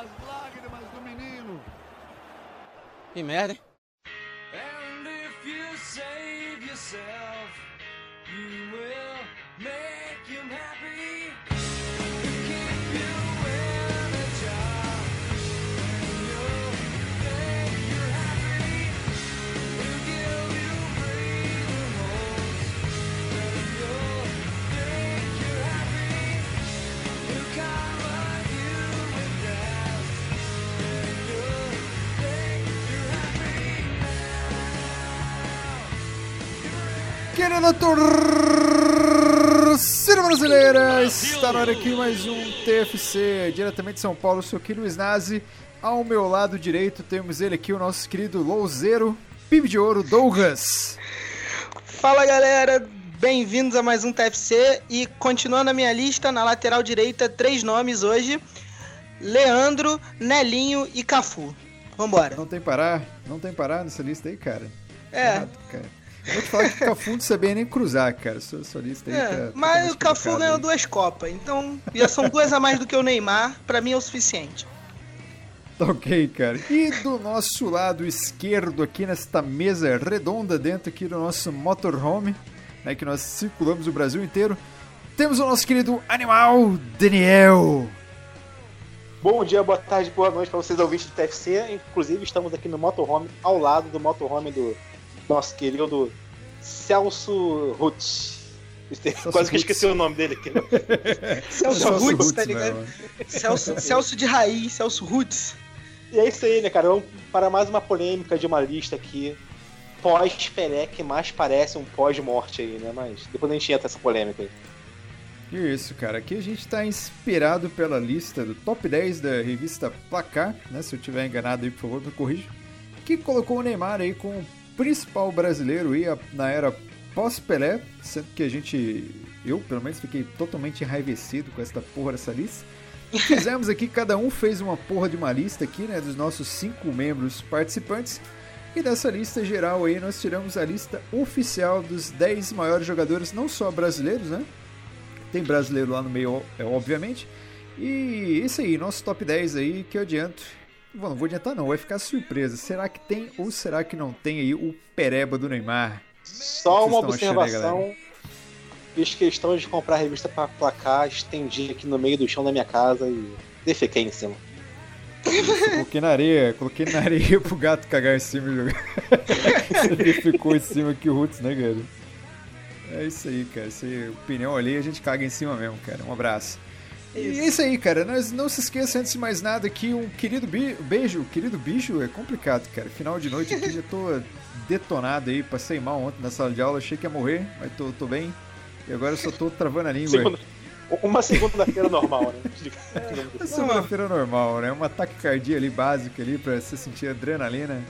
As lágrimas do menino! Que merda, hein? And if you save yourself, you Querida torcida brasileira, está na hora aqui mais um TFC, diretamente de São Paulo, sou aqui Luiz Nazi. Ao meu lado direito temos ele aqui, o nosso querido Louzeiro, PIB de Ouro, Douglas. Fala galera, bem-vindos a mais um TFC e continuando a minha lista, na lateral direita, três nomes hoje: Leandro, Nelinho e Cafu. Vambora. Não tem parar, não tem parar nessa lista aí, cara. É. Errado, cara. Vou te falar que Cafu não sabia nem cruzar, cara. Sua, sua lista aí É, tá- tá mas totalmente o Cafu ganhou aí. duas Copas, então já são duas a mais do que o Neymar, pra mim é o suficiente. Tá ok, cara. E do nosso lado esquerdo, aqui nesta mesa redonda, dentro aqui do nosso motorhome, né, que nós circulamos o Brasil inteiro, temos o nosso querido animal, Daniel. Bom dia, boa tarde, boa noite para vocês ouvintes do TFC. Inclusive, estamos aqui no motorhome, ao lado do motorhome do nosso querido Celso Rutz. Quase que eu esqueci o nome dele aqui. né? Celso Celso Rutz, tá meu ligado? Celso, Celso de raiz, Celso Rutz. E é isso aí, né, cara? Vamos para mais uma polêmica de uma lista aqui. Pós-Pelé, que mais parece um pós-morte aí, né? Mas depois a gente entra nessa polêmica aí. Isso, cara. Aqui a gente está inspirado pela lista do top 10 da revista Placar, né? Se eu tiver enganado aí, por favor, me corrija. Que colocou o Neymar aí como principal brasileiro aí a- na era pós-Pelé, sendo que a gente, eu pelo menos, fiquei totalmente enraivecido com essa porra dessa lista. Fizemos aqui, cada um fez uma porra de uma lista aqui, né? Dos nossos cinco membros participantes. E dessa lista geral aí, nós tiramos a lista oficial dos 10 maiores jogadores, não só brasileiros, né? Tem brasileiro lá no meio, é, obviamente. E isso aí, nosso top 10 aí que eu adianto. Bom, não vou adiantar não, vai ficar surpresa. Será que tem ou será que não tem aí o pereba do Neymar? Só que uma achando observação. Fiz questão de comprar a revista para placar, estendi aqui no meio do chão da minha casa e defequei em cima. Coloquei na areia, coloquei na areia pro gato cagar em cima e jogar. Ele ficou em cima aqui o Roots, né, cara? É isso aí, cara. Aí, opinião ali, a gente caga em cima mesmo, cara. Um abraço. E é isso aí, cara. Nós não se esqueça, antes de mais nada, que um querido bi- beijo, querido bicho, é complicado, cara. Final de noite aqui, já tô detonado aí. Passei mal ontem na sala de aula, achei que ia morrer, mas tô, tô bem. E agora eu só tô travando a língua. Segunda- Uma segunda-feira normal, né? É segunda-feira normal, né? Um ataque cardíaco ali básico ali pra você sentir adrenalina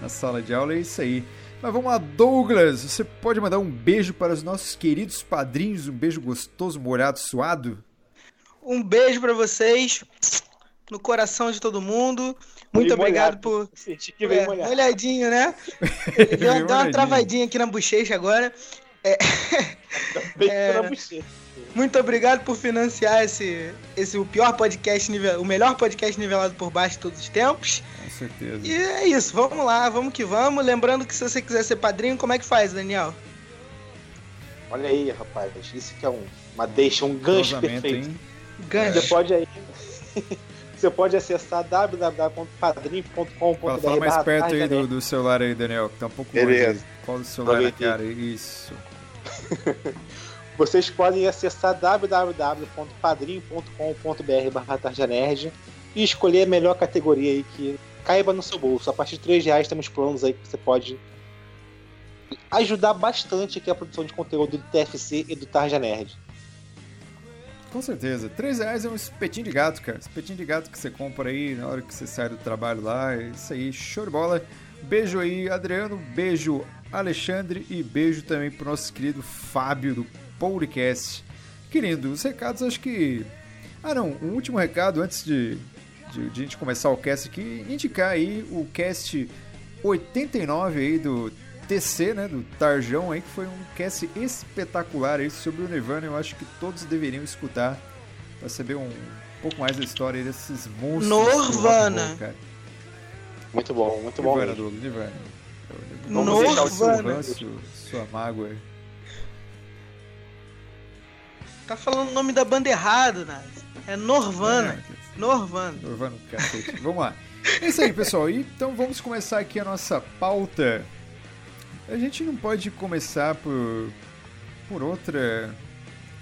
na sala de aula, é isso aí. Mas vamos lá, Douglas, você pode mandar um beijo para os nossos queridos padrinhos, um beijo gostoso, molhado, suado? Um beijo pra vocês, no coração de todo mundo. Muito obrigado molhado. por. Senti que veio É, molhado. molhadinho, né? Deu, deu uma travadinha aqui na bochecha agora. É. na bochecha. Muito obrigado por financiar esse, esse o pior podcast nível, o melhor podcast nivelado por baixo de todos os tempos. Com certeza. E é isso, vamos lá, vamos que vamos. Lembrando que se você quiser ser padrinho, como é que faz, Daniel? Olha aí, rapaz. Isso que é um, uma deixa, um gancho perfeito. hein? Gancho. Você pode aí. Você pode acessar www.padrim.com.br. Fala, mais perto aí do, do celular aí, Daniel, que tá um pouco longe. Beleza. aí. Qual o celular na Aproveitei. cara? Isso. Vocês podem acessar www.padrim.com.br barra Tarja Nerd e escolher a melhor categoria aí que caiba no seu bolso. A partir de 3 reais temos planos aí que você pode ajudar bastante aqui a produção de conteúdo do TFC e do Tarja Nerd. Com certeza. 3 reais é um espetinho de gato, cara. Espetinho de gato que você compra aí na hora que você sai do trabalho lá. É isso aí, show de bola. Beijo aí, Adriano. Beijo, Alexandre. E beijo também pro nosso querido Fábio do podcast. Que lindo. Os recados, acho que. Ah, não. Um último recado antes de, de, de a gente começar o cast aqui. Indicar aí o cast 89 aí do TC, né, do Tarjão aí, que foi um cast espetacular aí sobre o Nirvana. Eu acho que todos deveriam escutar para saber um pouco mais da história desses monstros. Norvana. Muito bom, muito bom. Nirvana. Douglas, Nirvana. Vamos deixar o seu Norvana. ranço, sua mágoa. Tá falando o nome da banda errado, Nazi. É Norvana. Norvana. Norvana, cacete. Vamos lá. É isso aí, pessoal. Então vamos começar aqui a nossa pauta. A gente não pode começar por, por outra.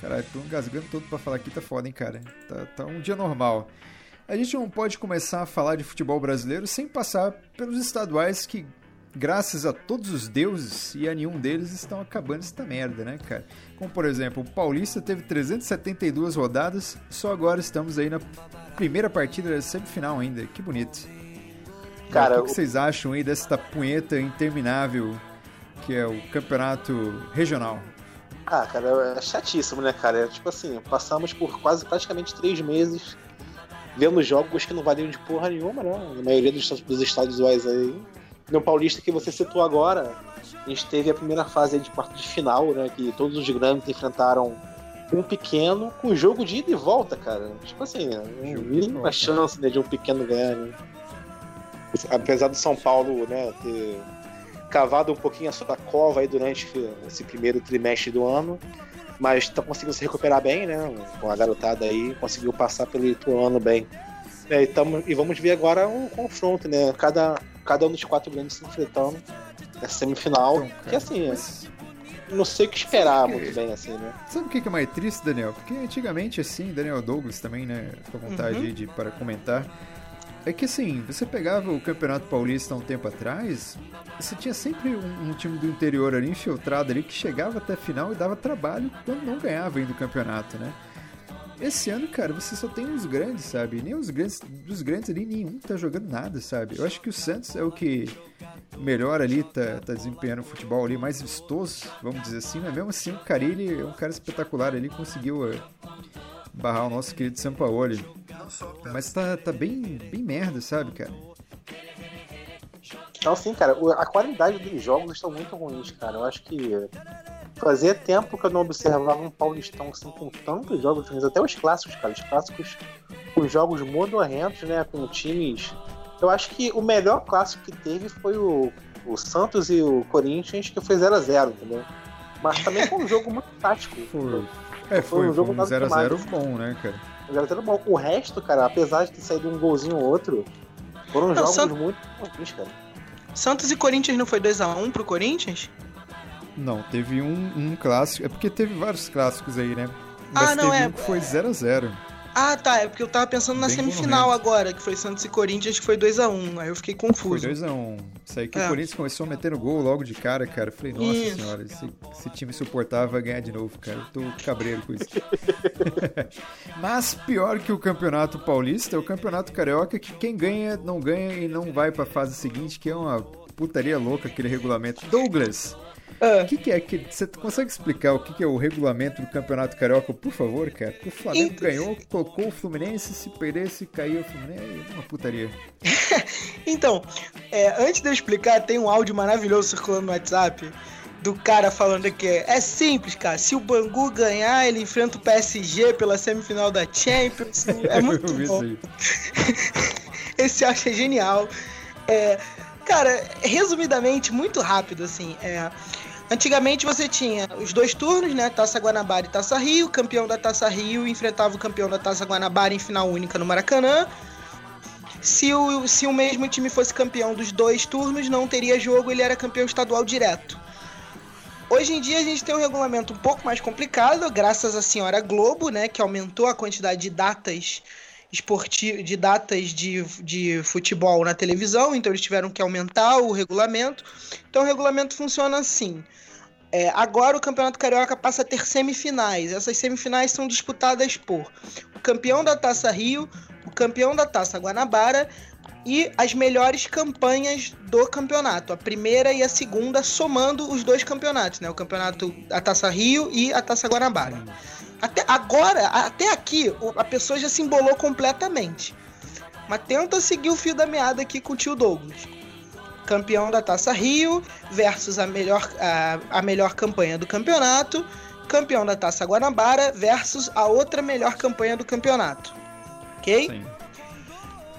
Caralho, tô engasgando todo pra falar aqui, tá foda, hein, cara. Tá, tá um dia normal. A gente não pode começar a falar de futebol brasileiro sem passar pelos estaduais que, graças a todos os deuses e a nenhum deles, estão acabando esta merda, né, cara? Como, por exemplo, o Paulista teve 372 rodadas, só agora estamos aí na primeira partida da semifinal ainda. Que bonito. Cara, o que, que vocês acham aí desta punheta interminável que é o campeonato regional? Ah, cara, é chatíssimo, né, cara? É, tipo assim, passamos por quase praticamente três meses vendo jogos que não valiam de porra nenhuma, né? Na maioria dos, dos estaduais aí. No Paulista que você citou agora, a gente teve a primeira fase aí de quarto de final, né? Que todos os grandes enfrentaram um pequeno com jogo de ida e volta, cara. Tipo assim, mínima volta. chance né, de um pequeno ganhar, né? Apesar do São Paulo, né, ter cavado um pouquinho a sua cova aí durante esse primeiro trimestre do ano, mas tá conseguindo se recuperar bem, né? Com a garotada aí, conseguiu passar pelo Ituano bem. É, e, tamo, e vamos ver agora um confronto, né? Cada, cada um dos quatro grandes se enfrentando nessa semifinal. Então, que assim, mas não sei o que esperar Sabe que- muito bem, assim, né? Sabe o que que é mais triste, Daniel? Porque antigamente, assim, Daniel Douglas também, né? Fica à vontade Uhum. aí de, para comentar. É que assim, você pegava o Campeonato Paulista há um tempo atrás, você tinha sempre um, um time do interior ali infiltrado ali que chegava até a final e dava trabalho quando não ganhava ainda o campeonato, né? Esse ano, cara, você só tem os grandes, sabe? Nem os grandes, dos grandes ali, nenhum tá jogando nada, sabe? Eu acho que o Santos é o que melhor ali tá, tá desempenhando o futebol ali, mais vistoso, vamos dizer assim, mas mesmo assim o Carilli é um cara espetacular, ele conseguiu eh, barrar o nosso querido Sampaoli. Mas tá, tá bem, bem merda, sabe, cara? Então, assim, cara, a qualidade dos jogos estão muito ruins, cara. Eu acho que fazia tempo que eu não observava um Paulistão assim, com tantos jogos ruins. Até os clássicos, cara. Os clássicos, os jogos modorrentos, né? Com times. Eu acho que o melhor clássico que teve foi o, o Santos e o Corinthians, que foi 0x0, entendeu? Mas também foi um jogo muito tático. Foi, é, Foi foi, um jogo um nada 0x0 demais. bom, né, cara? O 0x0 bom. O resto, cara, apesar de ter saído um golzinho ou outro, foram Não, jogos Sant- muito ruins, cara. Santos e Corinthians não foi 2x1 pro Corinthians? Não, teve um, um clássico. É porque teve vários clássicos aí, né? Ah, Mas não, teve é- um que foi 0x0. Ah, tá. É porque eu tava pensando na semifinal agora, que foi Santos e Corinthians, que foi 2x1. Aí eu fiquei Foi confuso. 2x1. Isso aí que É. o Corinthians começou metendo gol logo de cara, cara. Eu falei, nossa Isso. senhora, esse, esse time suportável vai ganhar de novo, cara. Eu tô cabreiro com isso. Mas pior que o Campeonato Paulista é o Campeonato Carioca, que quem ganha, não ganha e não vai pra fase seguinte, que é uma putaria louca aquele regulamento. Douglas, o que, que é que. Você consegue explicar o que, que é o regulamento do Campeonato Carioca, por favor, cara? O Flamengo Então- ganhou, colocou o Fluminense, se perdesse, caiu o Fluminense. É uma putaria. Então, é, antes de eu explicar, tem um áudio maravilhoso circulando no WhatsApp do cara falando que é simples, cara. Se o Bangu ganhar, ele enfrenta o PSG pela semifinal da Champions. É muito bom. Esse eu achei genial. É, cara, resumidamente, muito rápido, assim. É, antigamente você tinha os dois turnos, né? Taça Guanabara e Taça Rio. O campeão da Taça Rio enfrentava o campeão da Taça Guanabara em final única no Maracanã. Se o, se o mesmo time fosse campeão dos dois turnos, não teria jogo, ele era campeão estadual direto. Hoje em dia a gente tem um regulamento um pouco mais complicado, graças à senhora Globo, né, que aumentou a quantidade de datas esportivas, de datas de, de futebol na televisão, então eles tiveram que aumentar o regulamento. Então o regulamento funciona assim: É, agora o Campeonato Carioca passa a ter semifinais. Essas semifinais são disputadas por o campeão da Taça Rio, o campeão da Taça Guanabara e as melhores campanhas do campeonato, a primeira e a segunda, somando os dois campeonatos, né? O campeonato, a Taça Rio e a Taça Guanabara. Até agora, até aqui, a pessoa já se embolou completamente. Mas tenta seguir o fio da meada aqui com o tio Douglas. Campeão da Taça Rio versus a melhor, a, a melhor campanha do campeonato. Campeão da Taça Guanabara versus a outra melhor campanha do campeonato. Ok? Sim.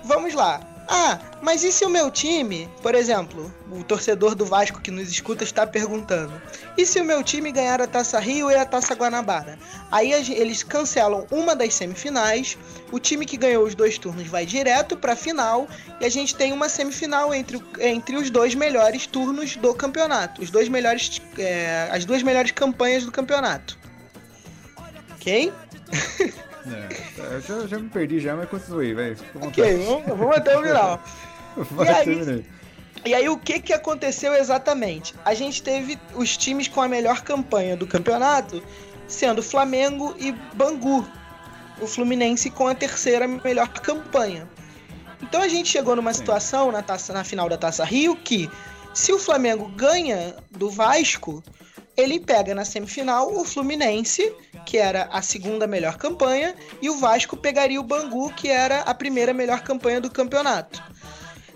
Vamos lá. Ah, mas e se o meu time, por exemplo, o torcedor do Vasco que nos escuta está perguntando: e se o meu time ganhar a Taça Rio e a Taça Guanabara? Aí eles cancelam uma das semifinais, o time que ganhou os dois turnos vai direto para a final e a gente tem uma semifinal entre, entre os dois melhores turnos do campeonato, os dois melhores, é, as duas melhores campanhas do campeonato. Ok? É, eu já, já me perdi já, mas continue, vai. fica à Ok, vamos, vamos até o final. Vai, E aí. E aí, o que, que aconteceu exatamente? A gente teve os times com a melhor campanha do campeonato, sendo Flamengo e Bangu. O Fluminense com a terceira melhor campanha. Então a gente chegou numa situação na, taça, na final da Taça Rio que, se o Flamengo ganha do Vasco, ele pega na semifinal o Fluminense, que era a segunda melhor campanha, e o Vasco pegaria o Bangu, que era a primeira melhor campanha do campeonato.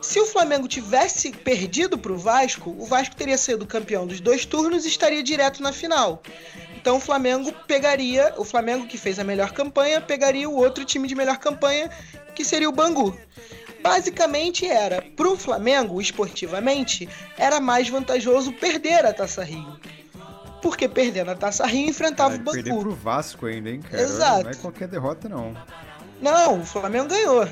Se o Flamengo tivesse perdido para o Vasco, o Vasco teria sido campeão dos dois turnos e estaria direto na final. Então o Flamengo pegaria, o Flamengo que fez a melhor campanha, pegaria o outro time de melhor campanha, que seria o Bangu. Basicamente era, para o Flamengo, esportivamente, era mais vantajoso perder a Taça Rio. Porque perdendo a Taça Rio enfrentava o Caralho, perder Bangu. pro Vasco ainda, hein, cara? Exato. Não é qualquer derrota, não. Não, o Flamengo ganhou.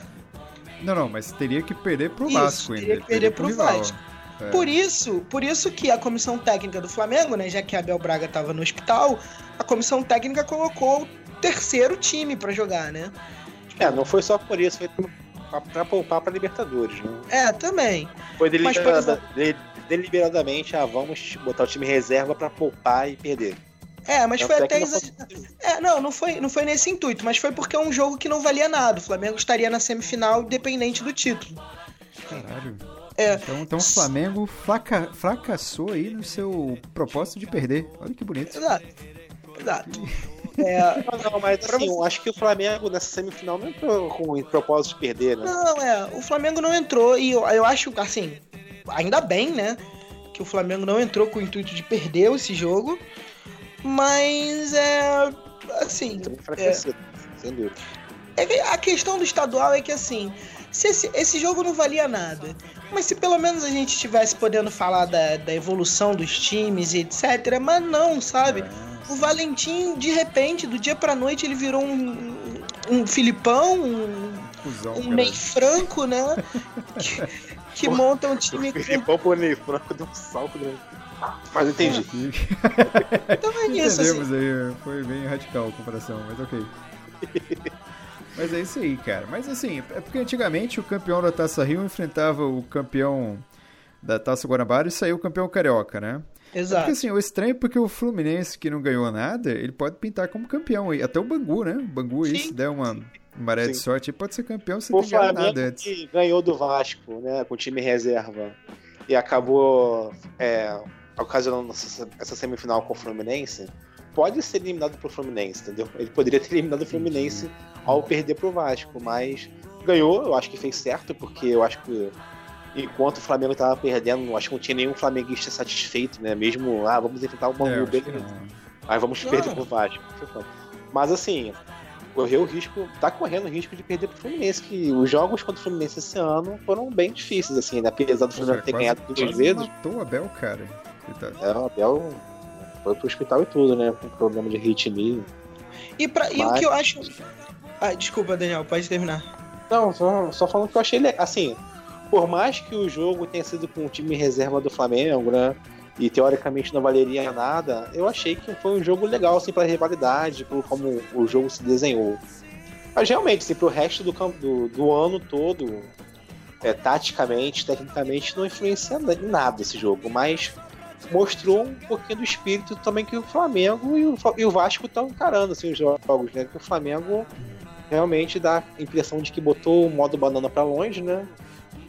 Não, não, mas teria que perder pro Isso, Vasco ainda. teria que perder pro rival. Vasco. É. Por isso, por isso que a comissão técnica do Flamengo, né, já que a Abel Braga estava no hospital, a comissão técnica colocou o terceiro time para jogar, né? É, não foi só por isso, foi pra, pra poupar pra Libertadores, né? É, também. Foi Mas, por deliberada- de- deliberadamente, ah, vamos botar o time reserva pra poupar e perder. É, mas Tanto foi é até não exagerado. É, não, não foi, não foi nesse intuito, mas foi porque é um jogo que não valia nada. O Flamengo estaria na semifinal independente do título. Caralho. É. Então, então o Flamengo fraca- fracassou aí no seu propósito de perder. Olha que bonito. Exato. Exato. É, Não, não, mas assim, eu acho que o Flamengo nessa semifinal não entrou com o propósito de perder, né? Não, é, o Flamengo não entrou e eu, eu acho, assim, ainda bem, né? Que o Flamengo não entrou com o intuito de perder esse jogo, mas é. Assim, Também enfraquecido, sem dúvida. é a questão do estadual é que, assim, se esse, esse jogo não valia nada, mas se pelo menos a gente estivesse podendo falar da, da evolução dos times e etc., mas não, sabe? O Valentim, de repente, do dia pra noite, ele virou um, um Filipão, um, Cusão, um meio franco, né? que, que monta um time com. Filipão pro Ney Franco deu um salto grande. Mas entendi. Então é isso, assim. Entendemos aí, foi bem radical a comparação, mas ok. mas é isso aí, cara. Mas assim, é porque antigamente o campeão da Taça Rio enfrentava o campeão da Taça Guanabara e saiu o campeão carioca, né? É Exato. porque assim, o estranho é porque o Fluminense que não ganhou nada, ele pode pintar como campeão. aí. Até o Bangu, né? O Bangu Sim. se der uma maré de sorte, pode ser campeão sem O ter ganhado nada antes. que ganhou do Vasco, né, com o time reserva, e acabou é, ocasionando essa, semifinal com o Fluminense, pode ser eliminado pro Fluminense, entendeu? Ele poderia ter eliminado o Fluminense ao perder pro Vasco, mas ganhou, eu acho que fez certo, porque eu acho que enquanto o Flamengo tava perdendo, eu acho que não tinha nenhum flamenguista satisfeito, né? Mesmo, ah, vamos enfrentar o É, Bangu, que beleza. Aí vamos Não. perder pro Vasco. Mas assim, correu o risco, tá correndo o risco de perder pro Fluminense, que os jogos contra o Fluminense esse ano foram bem difíceis, assim, né? apesar do Fluminense ter Quase- ganhado duas quase vezes. matou o Abel, cara. Coitado. É, o Abel foi pro hospital e tudo, né? Com problema de ritmo. E, pra, e o Mas- que eu acho. Ah, desculpa, Daniel, pode terminar. Não, só, só falando que eu achei legal. Assim, por mais que o jogo tenha sido com o time reserva do Flamengo, né? E teoricamente não valeria nada, eu achei que foi um jogo legal, assim, pra rivalidade, por como o jogo se desenhou. Mas realmente, assim, pro resto do, campo, do, do ano todo, é, taticamente, tecnicamente, não influencia em nada esse jogo. Mas mostrou um pouquinho do espírito também que o Flamengo e o, e o Vasco estão encarando assim, os jogos, né? Que o Flamengo realmente dá a impressão de que botou o modo banana para longe, né?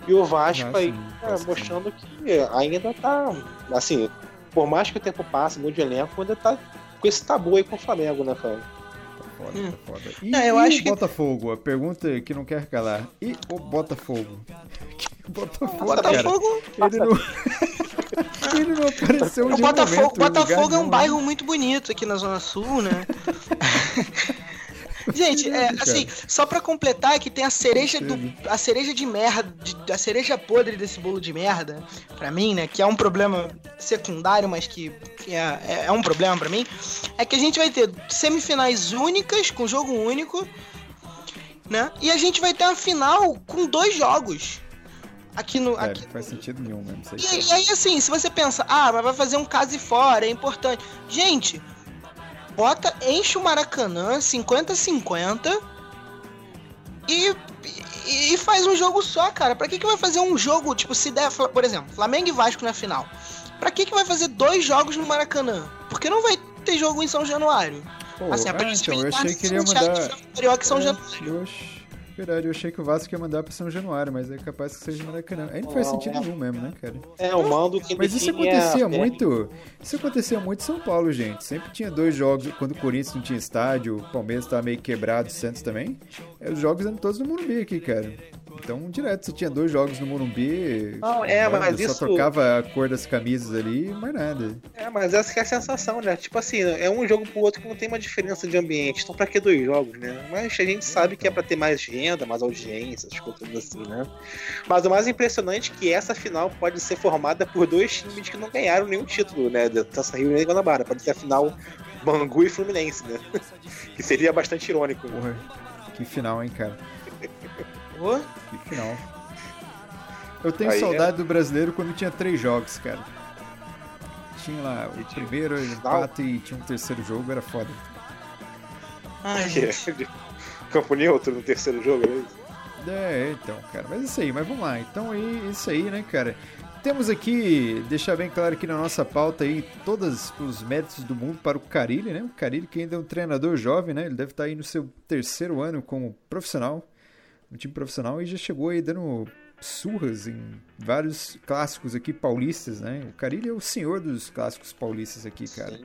E o Vasco ah, aí é, mostrando que ainda tá. Assim, por mais que o tempo passe, mude o elenco, ainda tá com esse tabu aí com o Flamengo, né, cara? Tá foda, hum. tá foda. E, não, eu e acho o que... Botafogo? A pergunta que não quer calar. E o Botafogo? Botafogo, Botafogo? Cara, ele não... ele não apareceu O Botafogo, Botafogo é um bairro muito bonito aqui na Zona Sul, né? Gente, é, assim, só pra completar que tem a cereja do. A cereja de merda. De, a cereja podre desse bolo de merda, pra mim, né? Que é um problema secundário, mas que, que é, é, é um problema pra mim. É que a gente vai ter semifinais únicas, com jogo único, né? E a gente vai ter a final com dois jogos. Aqui no. É, aqui... não faz sentido nenhum mesmo. E, e aí, assim, se você pensa, ah, mas vai fazer um caso e fora, é importante. Gente, bota, enche o Maracanã 50-50 e, e, faz um jogo só, cara. Pra que, que vai fazer um jogo, tipo, se der, por exemplo, Flamengo e Vasco na final? Pra que, que vai fazer dois jogos no Maracanã? Porque não vai ter jogo em São Januário. Pô, assim, a é, então, eu achei que iria mudar. Carioca São é, Januário. Verdade, eu achei que o Vasco ia mandar pra São Januário, mas é capaz que seja Maracanã. Aí não faz sentido nenhum mesmo, né, cara? É, o mando que Mas isso acontecia é... muito. Isso acontecia muito em São Paulo, gente. Sempre tinha dois jogos, quando o Corinthians não tinha estádio, o Palmeiras tava meio quebrado, o Santos também. Os jogos eram todos no Morumbi aqui, cara. Então, direto, você tinha dois jogos no Morumbi. Não, é, mas só isso. Só trocava a cor das camisas ali e mais nada. É, mas essa é a sensação, né? Tipo assim, é um jogo pro outro que não tem uma diferença de ambiente. Então, pra que dois jogos, né? Mas a gente sabe que é pra ter mais renda, mais audiência, essas coisas assim, né? Mas o mais impressionante é que essa final pode ser formada por dois times que não ganharam nenhum título, né? Taça Rio e Guanabara. Pode ser a final Bangu e Fluminense, né? que seria bastante irônico. Né? Porra, que final, hein, cara? Oh. Que final. Eu tenho Aí saudade é... do brasileiro quando tinha três jogos, cara. Tinha lá o primeiro empate e tinha um terceiro jogo, era foda. Ai, gente. Campo neutro no terceiro jogo, é É, então, cara. Mas isso aí, mas vamos lá. Então aí, isso aí, né, cara? Temos aqui, deixar bem claro aqui na nossa pauta aí, todos os méritos do mundo para o Carilli, né? O Carilli que ainda é um treinador jovem, né? Ele deve estar aí no seu terceiro ano como profissional no time profissional e já chegou aí dando surras em vários clássicos aqui paulistas, né? O Carilli é o senhor dos clássicos paulistas aqui, cara. Sim.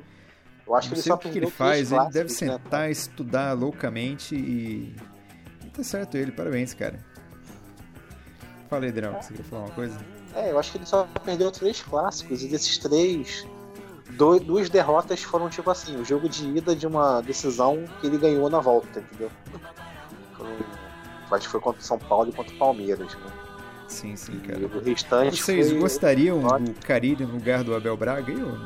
Eu acho que ele só o que ele faz, ele deve né, sentar, né? estudar loucamente e... e tá certo ele, parabéns, cara. Fala aí, Adriano, você quer falar uma coisa? É, eu acho que ele só perdeu três clássicos e desses três, dois, duas derrotas foram tipo assim, o jogo de ida de uma decisão que ele ganhou na volta, entendeu? Acho que foi contra o São Paulo e contra o Palmeiras, né? Sim, sim, cara. E o restante Vocês foi... gostariam do Carilho no lugar do Abel Braga aí, ou...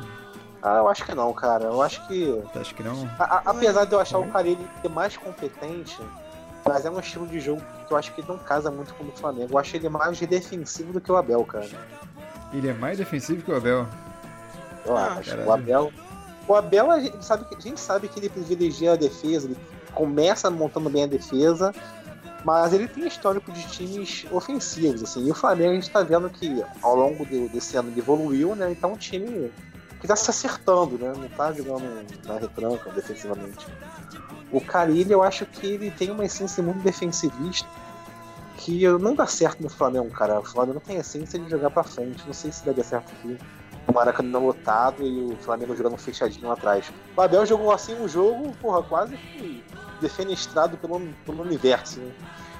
Ah, eu acho que não, cara. Eu acho que. Acho que não? A, a, apesar de eu achar é. o Carilli ser mais competente, mas é um estilo de jogo que eu acho que não casa muito com o Flamengo. Eu acho ele mais defensivo do que o Abel, cara. Ele é mais defensivo que o Abel? Eu ah, acho. Caralho. O Abel. O Abel, a gente, sabe, a gente sabe que ele privilegia a defesa, ele começa montando bem a defesa mas ele tem histórico de times ofensivos, assim. E o Flamengo a gente tá vendo que ao longo do, desse ano ele evoluiu, né? Então um time que tá se acertando, né? Não tá jogando na retranca defensivamente. O Carilli, eu acho que ele tem uma essência muito defensivista que não dá certo no Flamengo, cara. O Flamengo não tem essência de jogar pra frente. Não sei se daria certo aqui. O Maracanã lotado e o Flamengo jogando fechadinho atrás. O Abel jogou assim um jogo, porra, quase que defenestrado pelo, pelo universo né?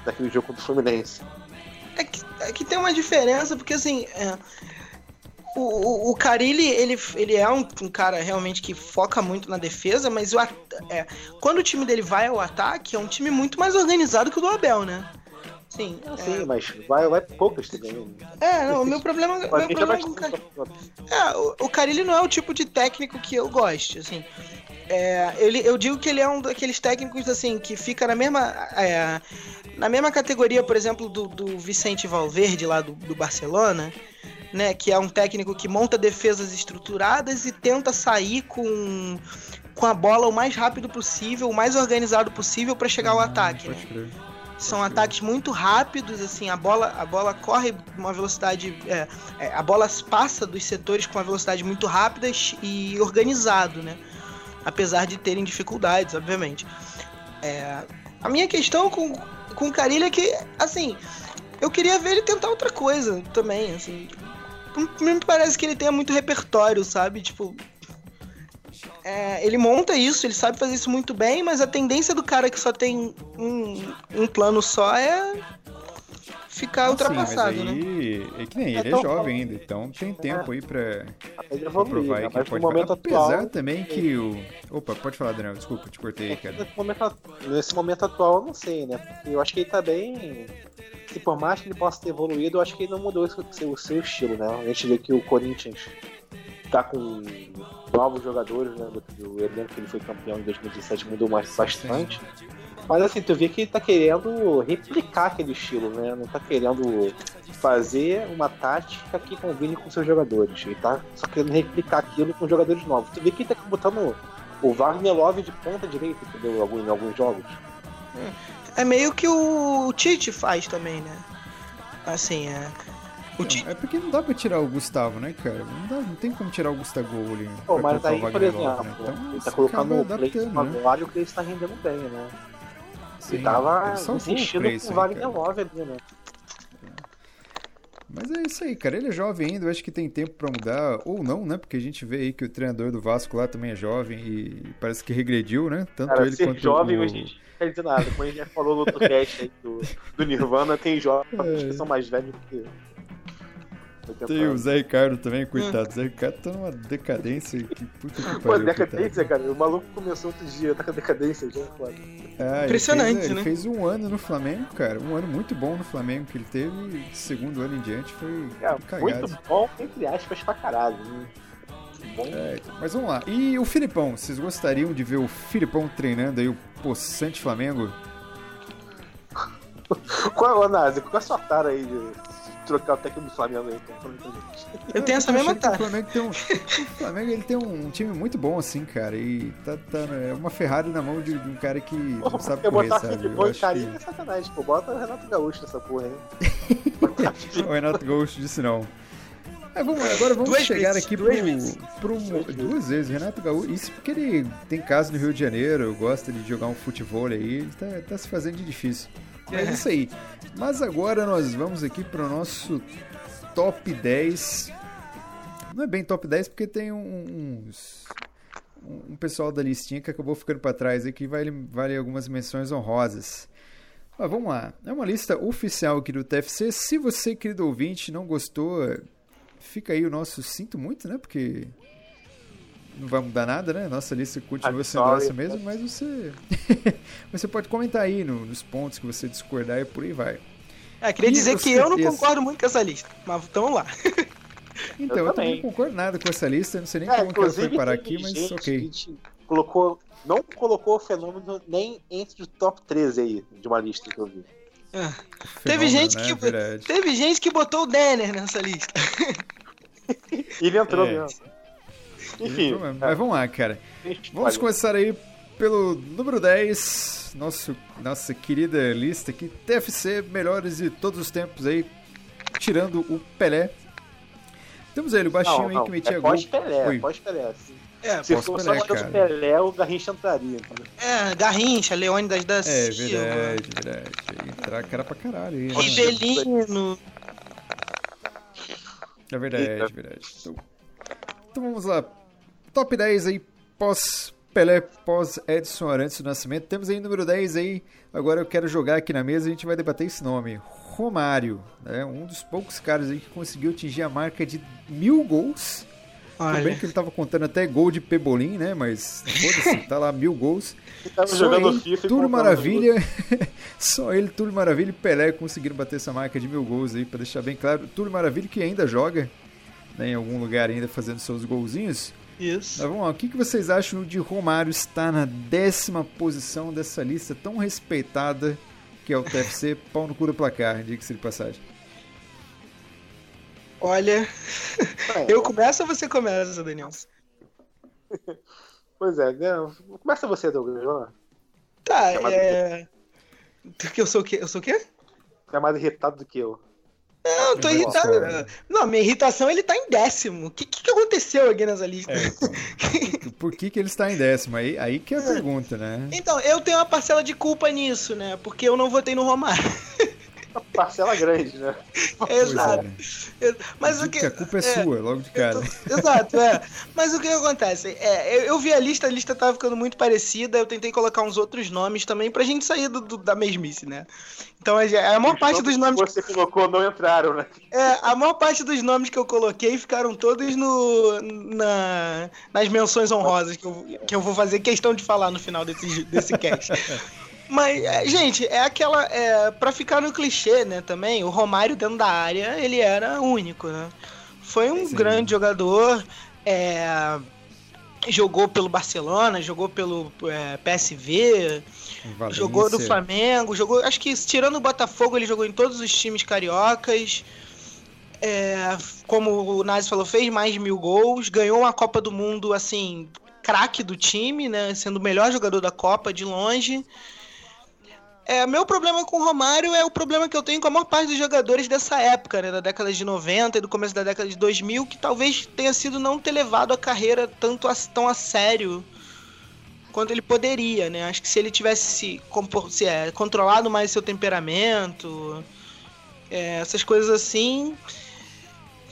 daquele jogo contra o Fluminense. É que, é que tem uma diferença, porque assim. É, o, o, o Carilli, ele, ele é um, um, cara realmente que foca muito na defesa, mas o, é, quando o time dele vai ao ataque, é um time muito mais organizado que o do Abel, né? Sim, é... sim mas vai, vai poucas também. É, não, o meu problema, meu problema com o Carilli. É, o, o Carilli não é o tipo de técnico que eu gosto, assim. É, ele, eu digo que ele é um daqueles técnicos assim que fica na mesma é, na mesma categoria, por exemplo, do, do Vicente Valverde lá do, do, Barcelona, né? Que é um técnico que monta defesas estruturadas e tenta sair com, com a bola o mais rápido possível, o mais organizado possível para chegar ao ataque. Né? São ataques muito rápidos, assim, a bola, a bola corre uma velocidade. É, é, a bola passa dos setores com uma velocidade muito rápida e organizado, né? Apesar de terem dificuldades, obviamente. É, a minha questão com, com o Carilho é que, assim, eu queria ver ele tentar outra coisa também, assim. Não me parece que ele tenha muito repertório, sabe? Tipo, é, ele monta isso, ele sabe fazer isso muito bem, mas a tendência do cara que só tem um, um plano só é ficar ultrapassado, Sim, mas aí, né? É que nem É ele é tão- jovem ainda, então tem tempo aí pra, evoluir, provar aí que pode no momento Apesar atual. também que o. Opa, pode falar, Daniel, desculpa, te cortei aí, cara. Nesse momento, nesse momento atual, eu não sei, né? Porque eu acho que ele tá bem. Se por mais que ele possa ter evoluído, eu acho que ele não mudou o seu, o seu estilo, né? A gente vê que o Corinthians tá com novos jogadores, né? Do elenco que ele foi campeão em 2017 mudou mais bastante. Mas assim, tu vê que ele tá querendo replicar aquele estilo, né? Não tá querendo fazer uma tática que combine com seus jogadores. Ele tá só querendo replicar aquilo com jogadores novos. Tu vê que ele tá botando o Wagner Love de ponta direita, entendeu? Em alguns jogos. É meio que o Tite faz também, né? Assim, é. O Tite. Não, é porque não dá pra tirar o Gustavo, né, cara? Não, dá, não tem como tirar o Gustavo ali. Pô, pra mas aí, o por Wagner exemplo, né? Então, ele tá colocando o né? Manuel e o Cleiton tá rendendo bem, né? Sim, ele tava insistindo com o Wagner cara. Love ali, né? Mas é isso aí, cara. Ele é jovem ainda, eu acho que tem tempo pra mudar, ou não, né? Porque a gente vê aí que o treinador do Vasco lá também é jovem e parece que regrediu, né? Tanto Cara, ele ser quanto jovem o... hoje em dia não quer nada. Como a gente já falou no outro cast aí do, do Nirvana, tem jovens É. que são mais velhos que. Tem o Zé Ricardo também, coitado. O Zé Ricardo tá numa decadência que puta que Pô, pariu. decadência, coitado. cara. O maluco começou outro dia, tá com decadência já, claro. Ah, ele Impressionante, fez, né? Ele fez um ano no Flamengo, cara. Um ano muito bom no Flamengo que ele teve. E segundo ano em diante foi É, cagado. muito bom, entre aspas, pra caralho. Né? Bom. É, mas vamos lá. E o Filipão, vocês gostariam de ver o Filipão treinando aí o possante Flamengo? Qual, ô, Nazi, qual é a sua tara aí de trocar o técnico do Flamengo aí? Então. Eu tenho essa mesma que O. Flamengo tem um, o Flamengo ele tem um time muito bom, assim, cara. E tá, tá é uma Ferrari na mão de, de um cara que não sabe Eu correr, botar sabe? Eu carinho que é sacanagem, pô. Bota o Renato Gaúcho nessa porra aí. Botar o Renato Gaúcho disse não. É, vamos, agora vamos Duas chegar vezes, aqui duas pro, vezes. pro duas vezes. Renato Gaúcho, isso porque ele tem casa no Rio de Janeiro, gosta de jogar um futebol aí, ele tá, tá se fazendo de difícil. Mas é isso aí. Mas agora nós vamos aqui pro nosso top 10. Não é bem top 10 porque tem uns um pessoal da listinha que acabou ficando para trás aí que vale, vale algumas menções honrosas. Mas vamos lá. É uma lista oficial aqui do TFC. Se você, querido ouvinte, não gostou, fica aí o nosso sinto muito, né? Porque não vai mudar nada, né? Nossa lista continua I'm sendo sorry. essa mesmo, mas você você pode comentar aí no- nos pontos que você discordar e por aí vai. É, queria Ih, dizer que eu não certeza. concordo muito com essa lista. Mas vamos lá. Então, eu, também também. não concordo nada com essa lista, eu não sei nem É, como que ela foi inclusive, parar teve aqui, mas gente ok. que colocou, não colocou o fenômeno nem entre os top 13 aí de uma lista que eu vi. Teve Fenômeno, gente né? que- Verdade. Teve gente que botou o Denner nessa lista. E ele entrou É. mesmo. Enfim, Mas é, vamos lá, cara. Vamos começar aí pelo número 10, nosso, nossa querida lista aqui, TFC, melhores de todos os tempos aí, tirando o Pelé. Temos ele, o baixinho não, aí não, que metia é gol. pós-Pelé, Oi. pós-Pelé. Se, É, se fosse só o. Pelé, o Garrincha entraria. é Garrincha, Leônidas da É, Silva, verdade, verdade. Aí Entrar cara pra caralho aí. né? Ribelino. É verdade, é verdade. Então, então vamos lá. Top 10 aí, pós Pelé, pós Edson Arantes do Nascimento. Temos aí número 10 aí. Agora eu quero jogar aqui na mesa e a gente vai debater esse nome. Romário, né? um dos poucos caras aí que conseguiu atingir a marca de mil gols. Tudo bem Olha, que ele tava contando até gol de Pebolim, né? Mas foda-se, tá lá mil gols. Ele tava Só jogando ele, FIFA e Túlio contando Maravilha, só ele, Túlio Maravilha e Pelé conseguiram bater essa marca de mil gols aí, pra deixar bem claro. Túlio Maravilha que ainda joga né, em algum lugar ainda fazendo seus golzinhos. Isso. Mas vamos lá, o que, que vocês acham de Romário estar na décima posição dessa lista tão respeitada que é o TFC pau no cu do placar, diga-se de passagem. Olha, eu começo ou você começa, Daniel? Pois é, né? começa você, Douglas. vamos lá. Tá, é. Porque eu sou o quê? Eu sou o quê? Você é mais irritado do que eu. Não, eu tô irritado. Não, minha irritação ele tá em décimo. O que, que, que aconteceu aqui nessa lista? É, então. Por que, que ele está em décimo? Aí, aí que é a pergunta, né? Então, eu tenho uma parcela de culpa nisso, né? Porque eu não votei no Romário. Parcela grande, né? Exato. é. Mas o que. a culpa é, sua, logo de cara. Exato, é. Mas o que acontece? É, eu, eu vi a lista, a lista tava ficando muito parecida, eu tentei colocar uns outros nomes também pra gente sair do, do- da mesmice, né? Então a, a maior parte dos nomes. que você colocou não entraram, né? É, a maior parte dos nomes que eu coloquei ficaram todos no, na, nas menções honrosas que eu, que eu vou fazer questão de falar no final desse, desse cast. Mas, é, gente, é aquela. É, pra ficar no clichê, né, também, o Romário dentro da área, ele era único, né? Foi um Sim. grande jogador. é, jogou pelo Barcelona, jogou pelo é, PSV, Valência. Jogou no Flamengo, jogou. Acho que tirando o Botafogo, ele jogou em todos os times cariocas. É, como o Nazi falou, fez mais de mil gols, ganhou uma Copa do Mundo, assim, craque do time, né? Sendo o melhor jogador da Copa de longe. É, meu problema com o Romário é o problema que eu tenho com a maior parte dos jogadores dessa época, né? Da década de 90 e do começo da década de 2000, que talvez tenha sido não ter levado a carreira tanto a- tão a sério quanto ele poderia, né? Acho que se ele tivesse se, compor- se, é, controlado mais seu temperamento, é, essas coisas assim,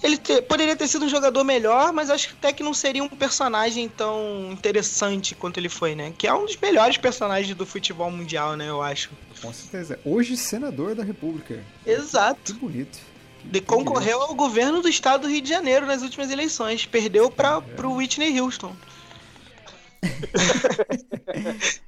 ele te- poderia ter sido um jogador melhor, mas acho que até que não seria um personagem tão interessante quanto ele foi, né? Que é um dos melhores personagens do futebol mundial, né? Eu acho. Com certeza. Hoje, senador da República. Que Exato. bonito. Que- De que concorreu ao governo do estado do Rio de Janeiro nas últimas eleições. Perdeu para pro Whitney Houston.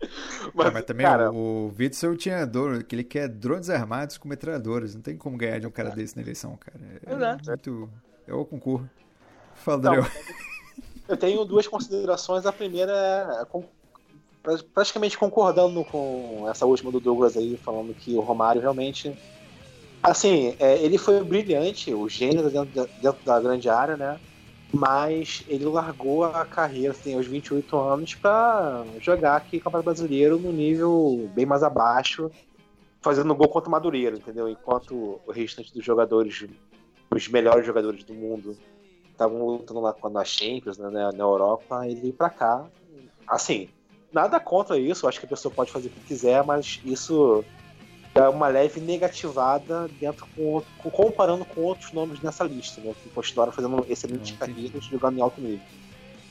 Ah, mas também cara, o, o Witzel tinha dor, que ele quer drones armados com metralhadoras. Não tem como ganhar de um cara desse na eleição, cara. É Exato. muito. É o concurso. Não, Daniel. Eu tenho duas considerações. A primeira é com- pra- praticamente concordando com essa última do Douglas aí, falando que o Romário realmente. Assim, é, ele foi brilhante, o gênero dentro da, dentro da grande área, né? Mas ele largou a carreira assim, aos 28 anos para jogar aqui Campeonato Brasileiro no nível bem mais abaixo, fazendo gol contra o Madureira, entendeu? Enquanto o restante dos jogadores, os melhores jogadores do mundo, estavam lutando lá com a Champions, né, na, na Europa, ele veio pra cá. Assim, nada contra isso, acho que a pessoa pode fazer o que quiser, mas isso é uma leve negativada dentro com, com- comparando com outros nomes nessa lista, né, que continuaram fazendo excelentes carreiras jogando em alto nível.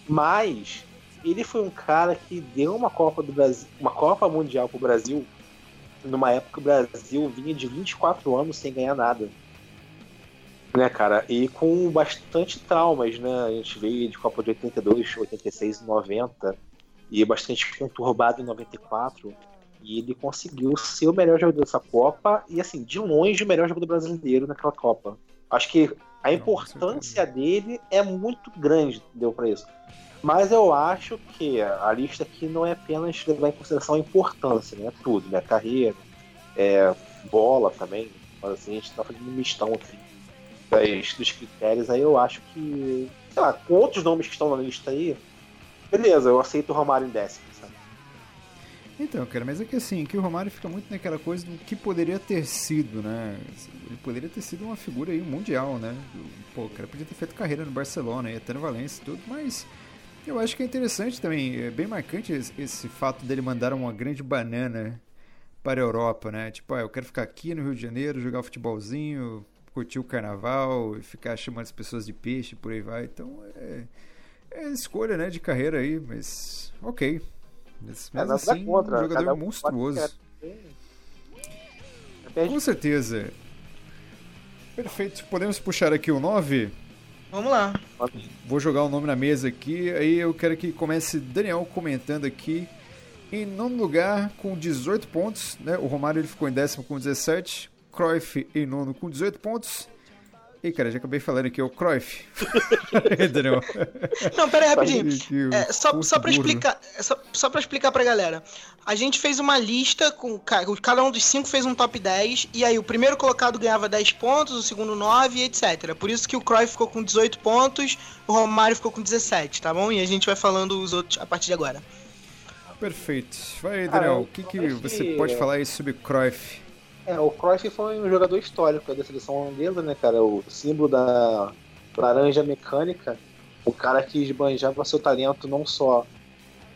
Mas ele foi um cara que deu uma Copa do Brasil, uma Copa Mundial pro Brasil numa época que o Brasil vinha de 24 anos sem ganhar nada né, cara? E com bastante traumas, né? A gente veio de Copa de 82, 86 e 90, e bastante conturbado em 94. E ele conseguiu ser o melhor jogador dessa Copa, e assim, de longe o melhor jogador brasileiro naquela Copa. Acho que a importância dele é muito grande, deu para isso. Mas eu acho que a lista aqui não é apenas levar em consideração a importância, né? Tudo, né? Carreira, é, bola também. Mas assim, a gente tá fazendo um mistão aqui das, dos critérios, aí eu acho que, sei lá, com outros nomes que estão na lista aí, beleza, eu aceito o Romário em décimo, sabe? Então, cara, mas é que assim, que o Romário fica muito naquela coisa do que poderia ter sido, né? Ele poderia ter sido uma figura aí mundial, né? Pô, o cara podia ter feito carreira no Barcelona, e até no Valência e tudo, mas eu acho que é interessante também, é bem marcante esse, esse fato dele mandar uma grande banana para a Europa, né? Tipo, ah, eu quero ficar aqui no Rio de Janeiro, jogar futebolzinho, curtir o carnaval, e ficar chamando as pessoas de peixe, por aí vai. Então, é, é escolha, né, de carreira aí, mas ok. Mas, É, mesmo assim, contra, um jogador um monstruoso. Depende Com certeza. Perfeito. Podemos puxar aqui o 9? Vamos lá. Vou jogar o nome na mesa aqui. Aí eu quero que comece Daniel comentando aqui. Em nono lugar, com 18 pontos. Né? O Romário ele ficou em décimo com 17. Cruyff em nono com 18 pontos. E cara, já acabei falando aqui, é o Cruyff. Daniel. Não, pera aí, rapidinho. É, só, só pra burro. explicar, só, só pra explicar pra galera. A gente fez uma lista com ca- cada um dos cinco fez um top 10 e aí o primeiro colocado ganhava 10 pontos, o segundo 9 e etc. Por isso que o Cruyff ficou com 18 pontos, o Romário ficou com 17, tá bom? E a gente vai falando os outros a partir de agora. Perfeito. Vai, Daniel, Ah, o que, que acho você que- pode falar aí sobre Cruyff? É, o Cruyff foi um jogador histórico da seleção holandesa, né, cara? O símbolo da laranja mecânica. O cara que esbanjava seu talento não só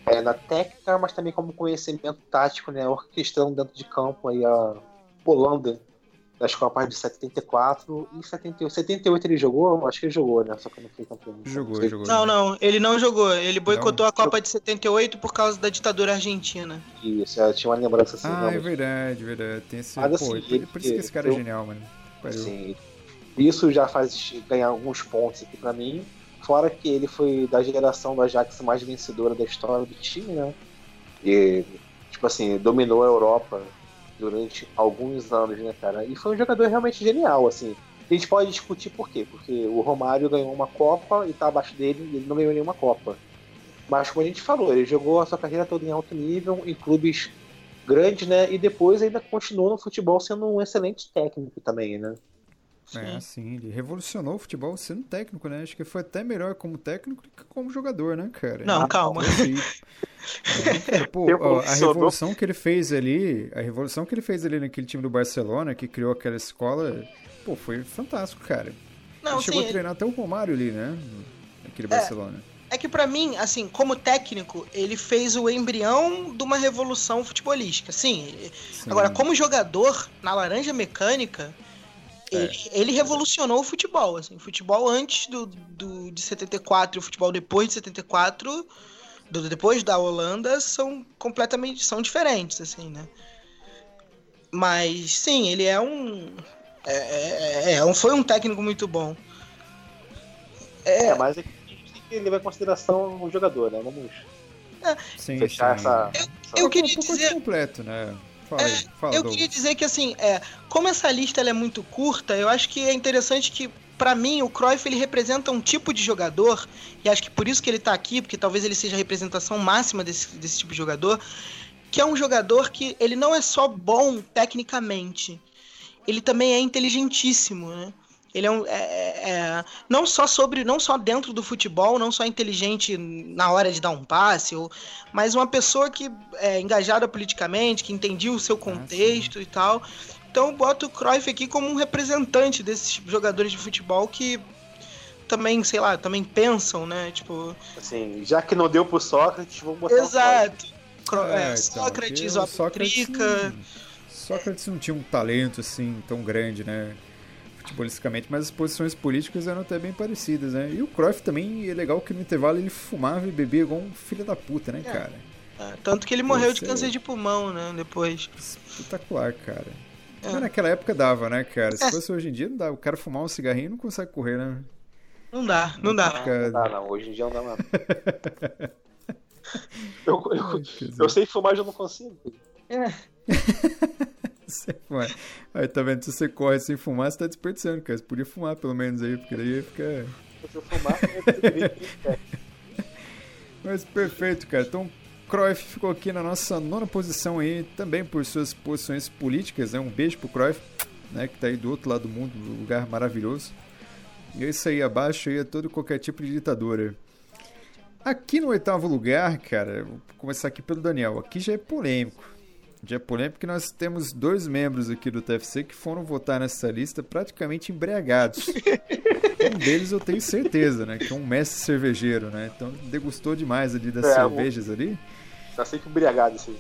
é, na técnica, mas também como conhecimento tático, né? Orquestrando dentro de campo aí a Holanda das Copas de 74 e 78. 78 ele jogou? Acho que ele jogou, né? Só que não foi campeão. Jogou, Sei. jogou. Não, não, ele não jogou. Ele boicotou a Copa de 78 por causa da ditadura argentina. Isso, eu tinha uma lembrança assim. Ah, é realmente. verdade, verdade. Tem esse. Mas, Pô, assim, por, isso que esse cara é eu- genial, mano. Pariu. Assim, isso já faz ganhar alguns pontos aqui pra mim. Fora que ele foi da geração do Ajax mais vencedora da história do time, né? E, tipo assim, dominou a Europa durante alguns anos, né, cara? E foi um jogador realmente genial, assim. A gente pode discutir por quê? Porque o Romário ganhou uma Copa e tá abaixo dele e ele não ganhou nenhuma Copa. Mas como a gente falou, ele jogou a sua carreira toda em alto nível, em clubes grandes, né? E depois ainda continuou no futebol sendo um excelente técnico também, né? É, sim, ele revolucionou o futebol sendo técnico, né? Acho que foi até melhor como técnico do que como jogador, né, cara? Não, calma. Sim. É, cara, pô, ó, a revolução que ele fez ali, a revolução que ele fez ali naquele time do Barcelona, que criou aquela escola, pô, foi fantástico, cara. Não, ele chegou sim, a treinar até o Romário ali, né? Naquele Barcelona. é que pra mim, assim, como técnico, ele fez o embrião de uma revolução futebolística. Sim, Sim. Agora, como jogador, na Laranja Mecânica, É. ele, ele revolucionou o futebol. Assim, o futebol antes do, do, de 74 e o futebol depois de 74, do, depois da Holanda, são completamente são diferentes, assim, né? Mas, sim, ele é um... É, é, é, um- foi um técnico muito bom. É, mas é que a gente tem que levar em consideração o jogador, né? Vamos sim, fechar sim. essa. Eu um queria pouco dizer... completo, né? Fala aí, fala, Eu queria dizer que assim, é, como essa lista ela é muito curta, eu acho que é interessante que pra mim o Cruyff ele representa um tipo de jogador e acho que por isso que ele tá aqui, porque talvez ele seja a representação máxima desse, desse tipo de jogador, que é um jogador que ele não é só bom tecnicamente, ele também é inteligentíssimo, né? Ele é, um, é- é- é- não só sobre, não só dentro do futebol, não só inteligente na hora de dar um passe, ou, mas uma pessoa que é engajada politicamente, que entendia o seu contexto e tal. Então eu boto o Cruyff aqui como um representante desses jogadores de futebol que também, sei lá, também pensam, né? Tipo, Assim, já que não deu pro Sócrates, vamos botar o exato. Cro- É, é, então, Sócrates, o o Sócrates Aplica. não- Sócrates não tinha um talento assim tão grande, né? Futebolisticamente, mas as posições políticas eram até bem parecidas, né? E o Cruyff também, é legal que no intervalo ele fumava e bebia igual um filho da puta, né, É. cara? É, tanto que ele morreu de câncer de pulmão, né? Depois. Espetacular, cara. É. Mas naquela época dava, né, cara? Se É. fosse hoje em dia, não dá. O cara fumar um cigarrinho não consegue correr, né? Não dá, não dá. Fica- Não dá, não. Hoje em dia não dá nada. eu, eu, dizer, eu sei fumar, mas eu não consigo. você fuma. Aí tá vendo? Se você corre sem fumar, você tá desperdiçando, cara. Você podia fumar pelo menos aí, porque daí ia ficar. Se eu fumar, eu Mas perfeito, cara. Então, Cruyff ficou aqui na nossa nona posição aí, também por suas posições políticas, né? Um beijo pro Cruyff, né? Que tá aí do outro lado do mundo, um lugar maravilhoso. E é isso aí, abaixo aí é todo qualquer tipo de ditadura. Aqui no oitavo lugar, cara, vou começar aqui pelo Daniel. Aqui já é polêmico. Já é polêmico porque nós temos dois membros aqui do TFC que foram votar nessa lista praticamente embriagados. um deles eu tenho certeza, né? Que é um mestre cervejeiro, né? Então degustou demais ali das É, cervejas ali. Tá sempre embriagado assim.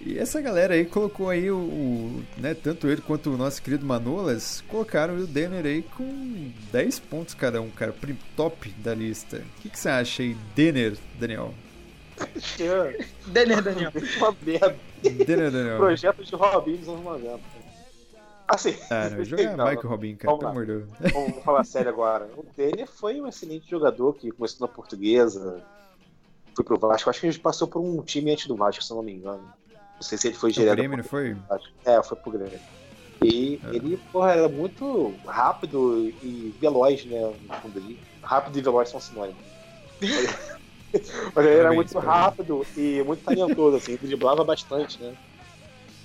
E essa galera aí colocou aí o, o- né, tanto ele quanto o nosso querido Manolas, colocaram o Denner aí com 10 pontos cada um, cara, top da lista. O que, que você acha aí, Denner, Daniel? Denner Daniel. uma merda. Projeto de Robin dos anos 90. Assim, Ah, não, jogar Não, Michael Robin, cara, Vamos pelo lá. amor de Deus. vamos falar sério agora. O Denner foi um excelente jogador que começou na portuguesa. Foi pro Vasco. Acho que ele passou por um time antes do Vasco, se eu não me engano. Não sei se ele foi O direto. Grêmio, não foi? É, foi pro Grêmio. E É. ele, porra, era muito rápido e veloz, né? Rápido e veloz são sinônimos. Mas ele era muito rápido e muito talentoso, assim, driblava bastante, né?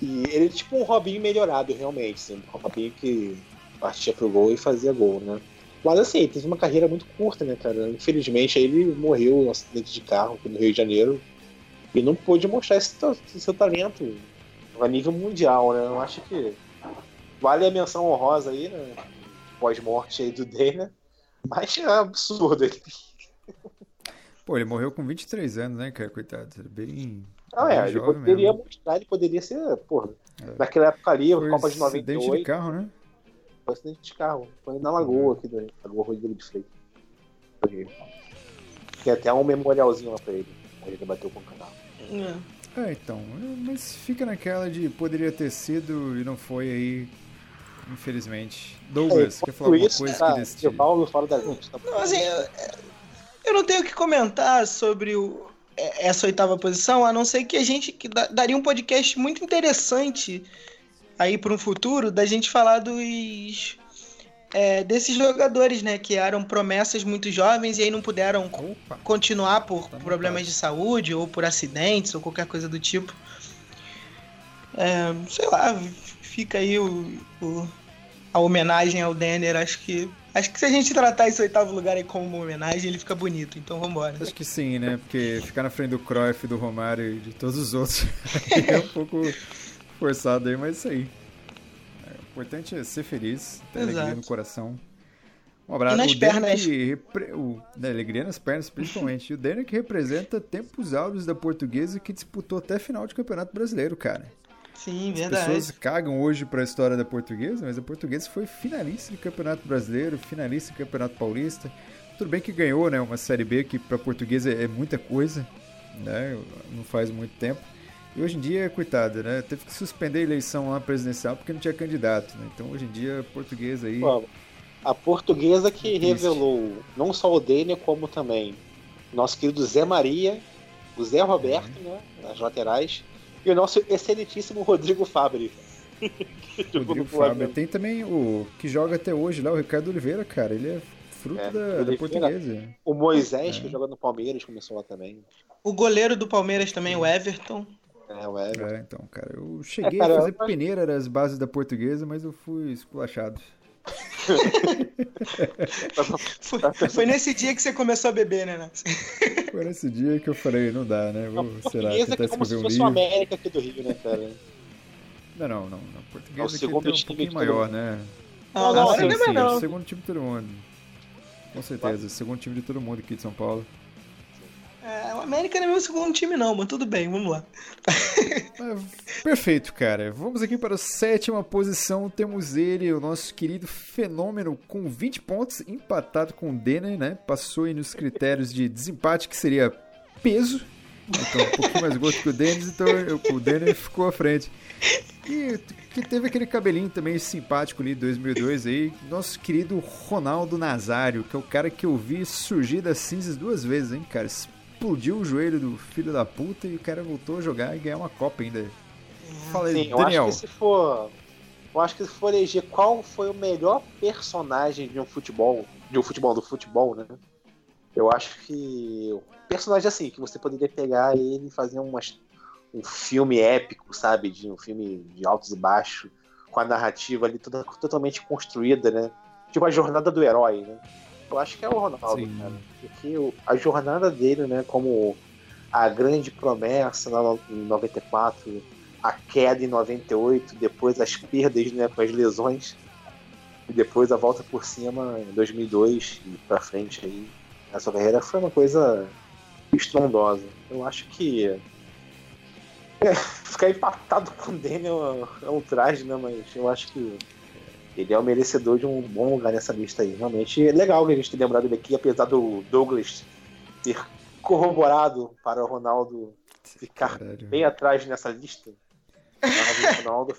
E ele é tipo um Robinho melhorado, realmente, assim, um Robinho que partia pro gol e fazia gol, né? Mas assim, ele teve uma carreira muito curta, né, cara? Infelizmente, ele morreu um acidente de carro aqui no Rio de Janeiro. E não pôde mostrar esse, esse seu talento a nível mundial, né? Eu acho que vale a menção honrosa aí, né? Pós-morte aí do Dana. Mas é absurdo ele. Pô, ele morreu com 23 anos, né, cara? Coitado. Bem. Não, bem é, ele jovem poderia mesmo. mostrar, ele poderia ser, porra. É. Naquela época ali, Foi Copa de acidente 98. de carro, né? Foi acidente de carro. Foi na lagoa aqui, da Lagoa Rodrigo de Freitas. Tem até um memorialzinho lá pra ele. onde Ele bateu com o canal. É. É, então. é, Mas fica naquela de poderia ter sido e não foi aí. Infelizmente. Douglas, quer falar alguma isso, coisa tá, que desse Paulo fora da gente. Tá? Não, assim, eu, não tenho o que comentar sobre o, é, essa oitava posição, a não ser que a gente que daria um podcast muito interessante aí para um futuro da gente falar dos é, desses jogadores, né, que eram promessas muito jovens e aí não puderam Opa! continuar por Tá problemas de saúde ou por acidentes ou qualquer coisa do tipo. É, sei lá, fica aí o, o- a homenagem ao Denner. Acho que acho que se a gente tratar esse oitavo lugar aí como uma homenagem, ele fica bonito. Então vambora. Acho que sim, né? Porque ficar na frente do Cruyff, do Romário e de todos os outros é um pouco forçado aí, mas isso aí. É, o importante é ser feliz, ter alegria Exato. no coração. Um abraço. E nas o pernas. Repre... o... né, alegria nas pernas, principalmente. E o Denner que representa tempos áureos da portuguesa que disputou até final de campeonato brasileiro, cara. Sim, As verdade. pessoas cagam hoje pra história da portuguesa, mas a portuguesa foi finalista de campeonato brasileiro, finalista de campeonato paulista. Tudo bem que ganhou, né? Uma série B que pra portuguesa é muita coisa, né? Não faz muito tempo. E hoje em dia, coitado, né? Teve que suspender a eleição lá presidencial porque não tinha candidato, né? Então hoje em dia, a portuguesa aí. Pô, A portuguesa que Triste. revelou não só o Dênia, como também nosso querido Zé Maria, o Zé Roberto, Uhum. né? Nas laterais. E o nosso excelentíssimo Rodrigo Fabri. Rodrigo. Fábio. Tem também o que joga até hoje lá, o Ricardo Oliveira, cara. Ele é fruto É, da, da portuguesa. O Moisés, É. que joga no Palmeiras, começou lá também. O goleiro do Palmeiras também, o Everton. É, o Everton. É, então, cara, eu cheguei É, cara, a fazer eu- peneira das bases da portuguesa, mas eu fui esculachado. Foi, foi nesse dia que você começou a beber, né, Nath? Foi nesse dia que eu falei, não dá, né? A Vou, sei lá, que tentar é como se escrever um fosse o livro. América aqui do Rio, né, cara? Não, não, não. não. É o Portuguesa aqui segundo tem um time pouquinho maior, mundo. né? Não, não, agora sim, não é sim, mais é o não. segundo time de todo mundo. Com certeza, o segundo time de todo mundo aqui de São Paulo. É, o América não é meu segundo time, não, mas tudo bem, vamos lá. Mas, perfeito, cara. Vamos aqui para a sétima posição. Temos ele, o nosso querido fenômeno, com 20 pontos, empatado com o Denner, né? Passou aí nos critérios de desempate, que seria peso. Então, um pouquinho mais gordo que o Dennis, então eu- o Denner ficou à frente. E que teve aquele cabelinho também simpático ali de 2002 aí, nosso querido Ronaldo Nazário, que é o cara que eu vi surgir das cinzas duas vezes, hein, cara? Explodiu o joelho do filho da puta e o cara voltou a jogar e ganhar uma Copa ainda. Fala aí, Sim, eu Daniel. acho que se for. Eu acho que se for eleger qual foi o melhor personagem de um futebol. De um futebol, do futebol, né? Eu acho que. Personagem assim, que você poderia pegar ele e fazer umas, um filme épico, sabe? De um filme de altos e baixos, com a narrativa ali toda, totalmente construída, né? Tipo a jornada do herói, né? Eu acho que é o Ronaldo, Sim. cara. Porque a jornada dele, né, como a grande promessa em 94, a queda em 98, depois as perdas né, com as lesões, e depois a volta por cima em 2002 e pra frente aí. A sua carreira foi uma coisa estrondosa. Eu acho que é, ficar empatado com o Daniel é um traje, né? Mas eu acho que ele é o merecedor de um bom lugar nessa lista aí. Realmente é legal que a gente ter lembrado ele aqui, apesar do Douglas ter corroborado para o Ronaldo ficar Caralho. bem atrás nessa lista. Mas o Ronaldo.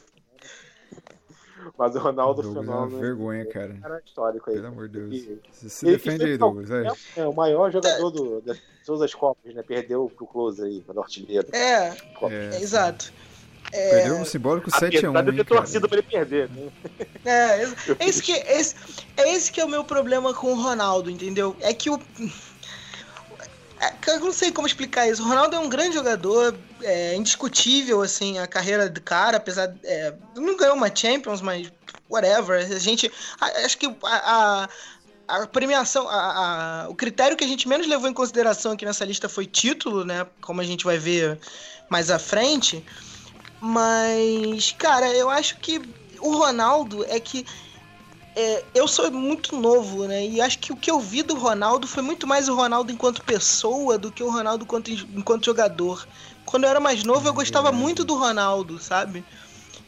Mas o Ronaldo Douglas é uma Fenômeno vergonha, cara. cara histórico aí. Pelo amor de Deus. E- Você se ele defende aí, Douglas. vai. É o maior jogador do, de todas as Copas, né? Perdeu pro Close aí, no artilheiro. É, Copa. É, é. Perdeu um simbólico 7x1. Apesar de eu hein, ter torcido pra ele perder, né? É, esse- é esse que, esse, é esse que é o meu problema com o Ronaldo, entendeu? É que o. é Eu não sei como explicar isso. O Ronaldo é um grande jogador, é indiscutível, assim, a carreira do cara, apesar. de- É, não ganhou uma Champions, mas whatever. A gente. a- Acho que a, a, a premiação, a, a, o critério que a gente menos levou em consideração aqui nessa lista foi título, né? Como a gente vai ver mais à frente. Mas, cara, eu acho que o Ronaldo é que é, eu sou muito novo, né? E acho que o que eu vi do Ronaldo foi muito mais o Ronaldo enquanto pessoa do que o Ronaldo enquanto, enquanto jogador. Quando eu era mais novo, eu gostava muito do Ronaldo, sabe?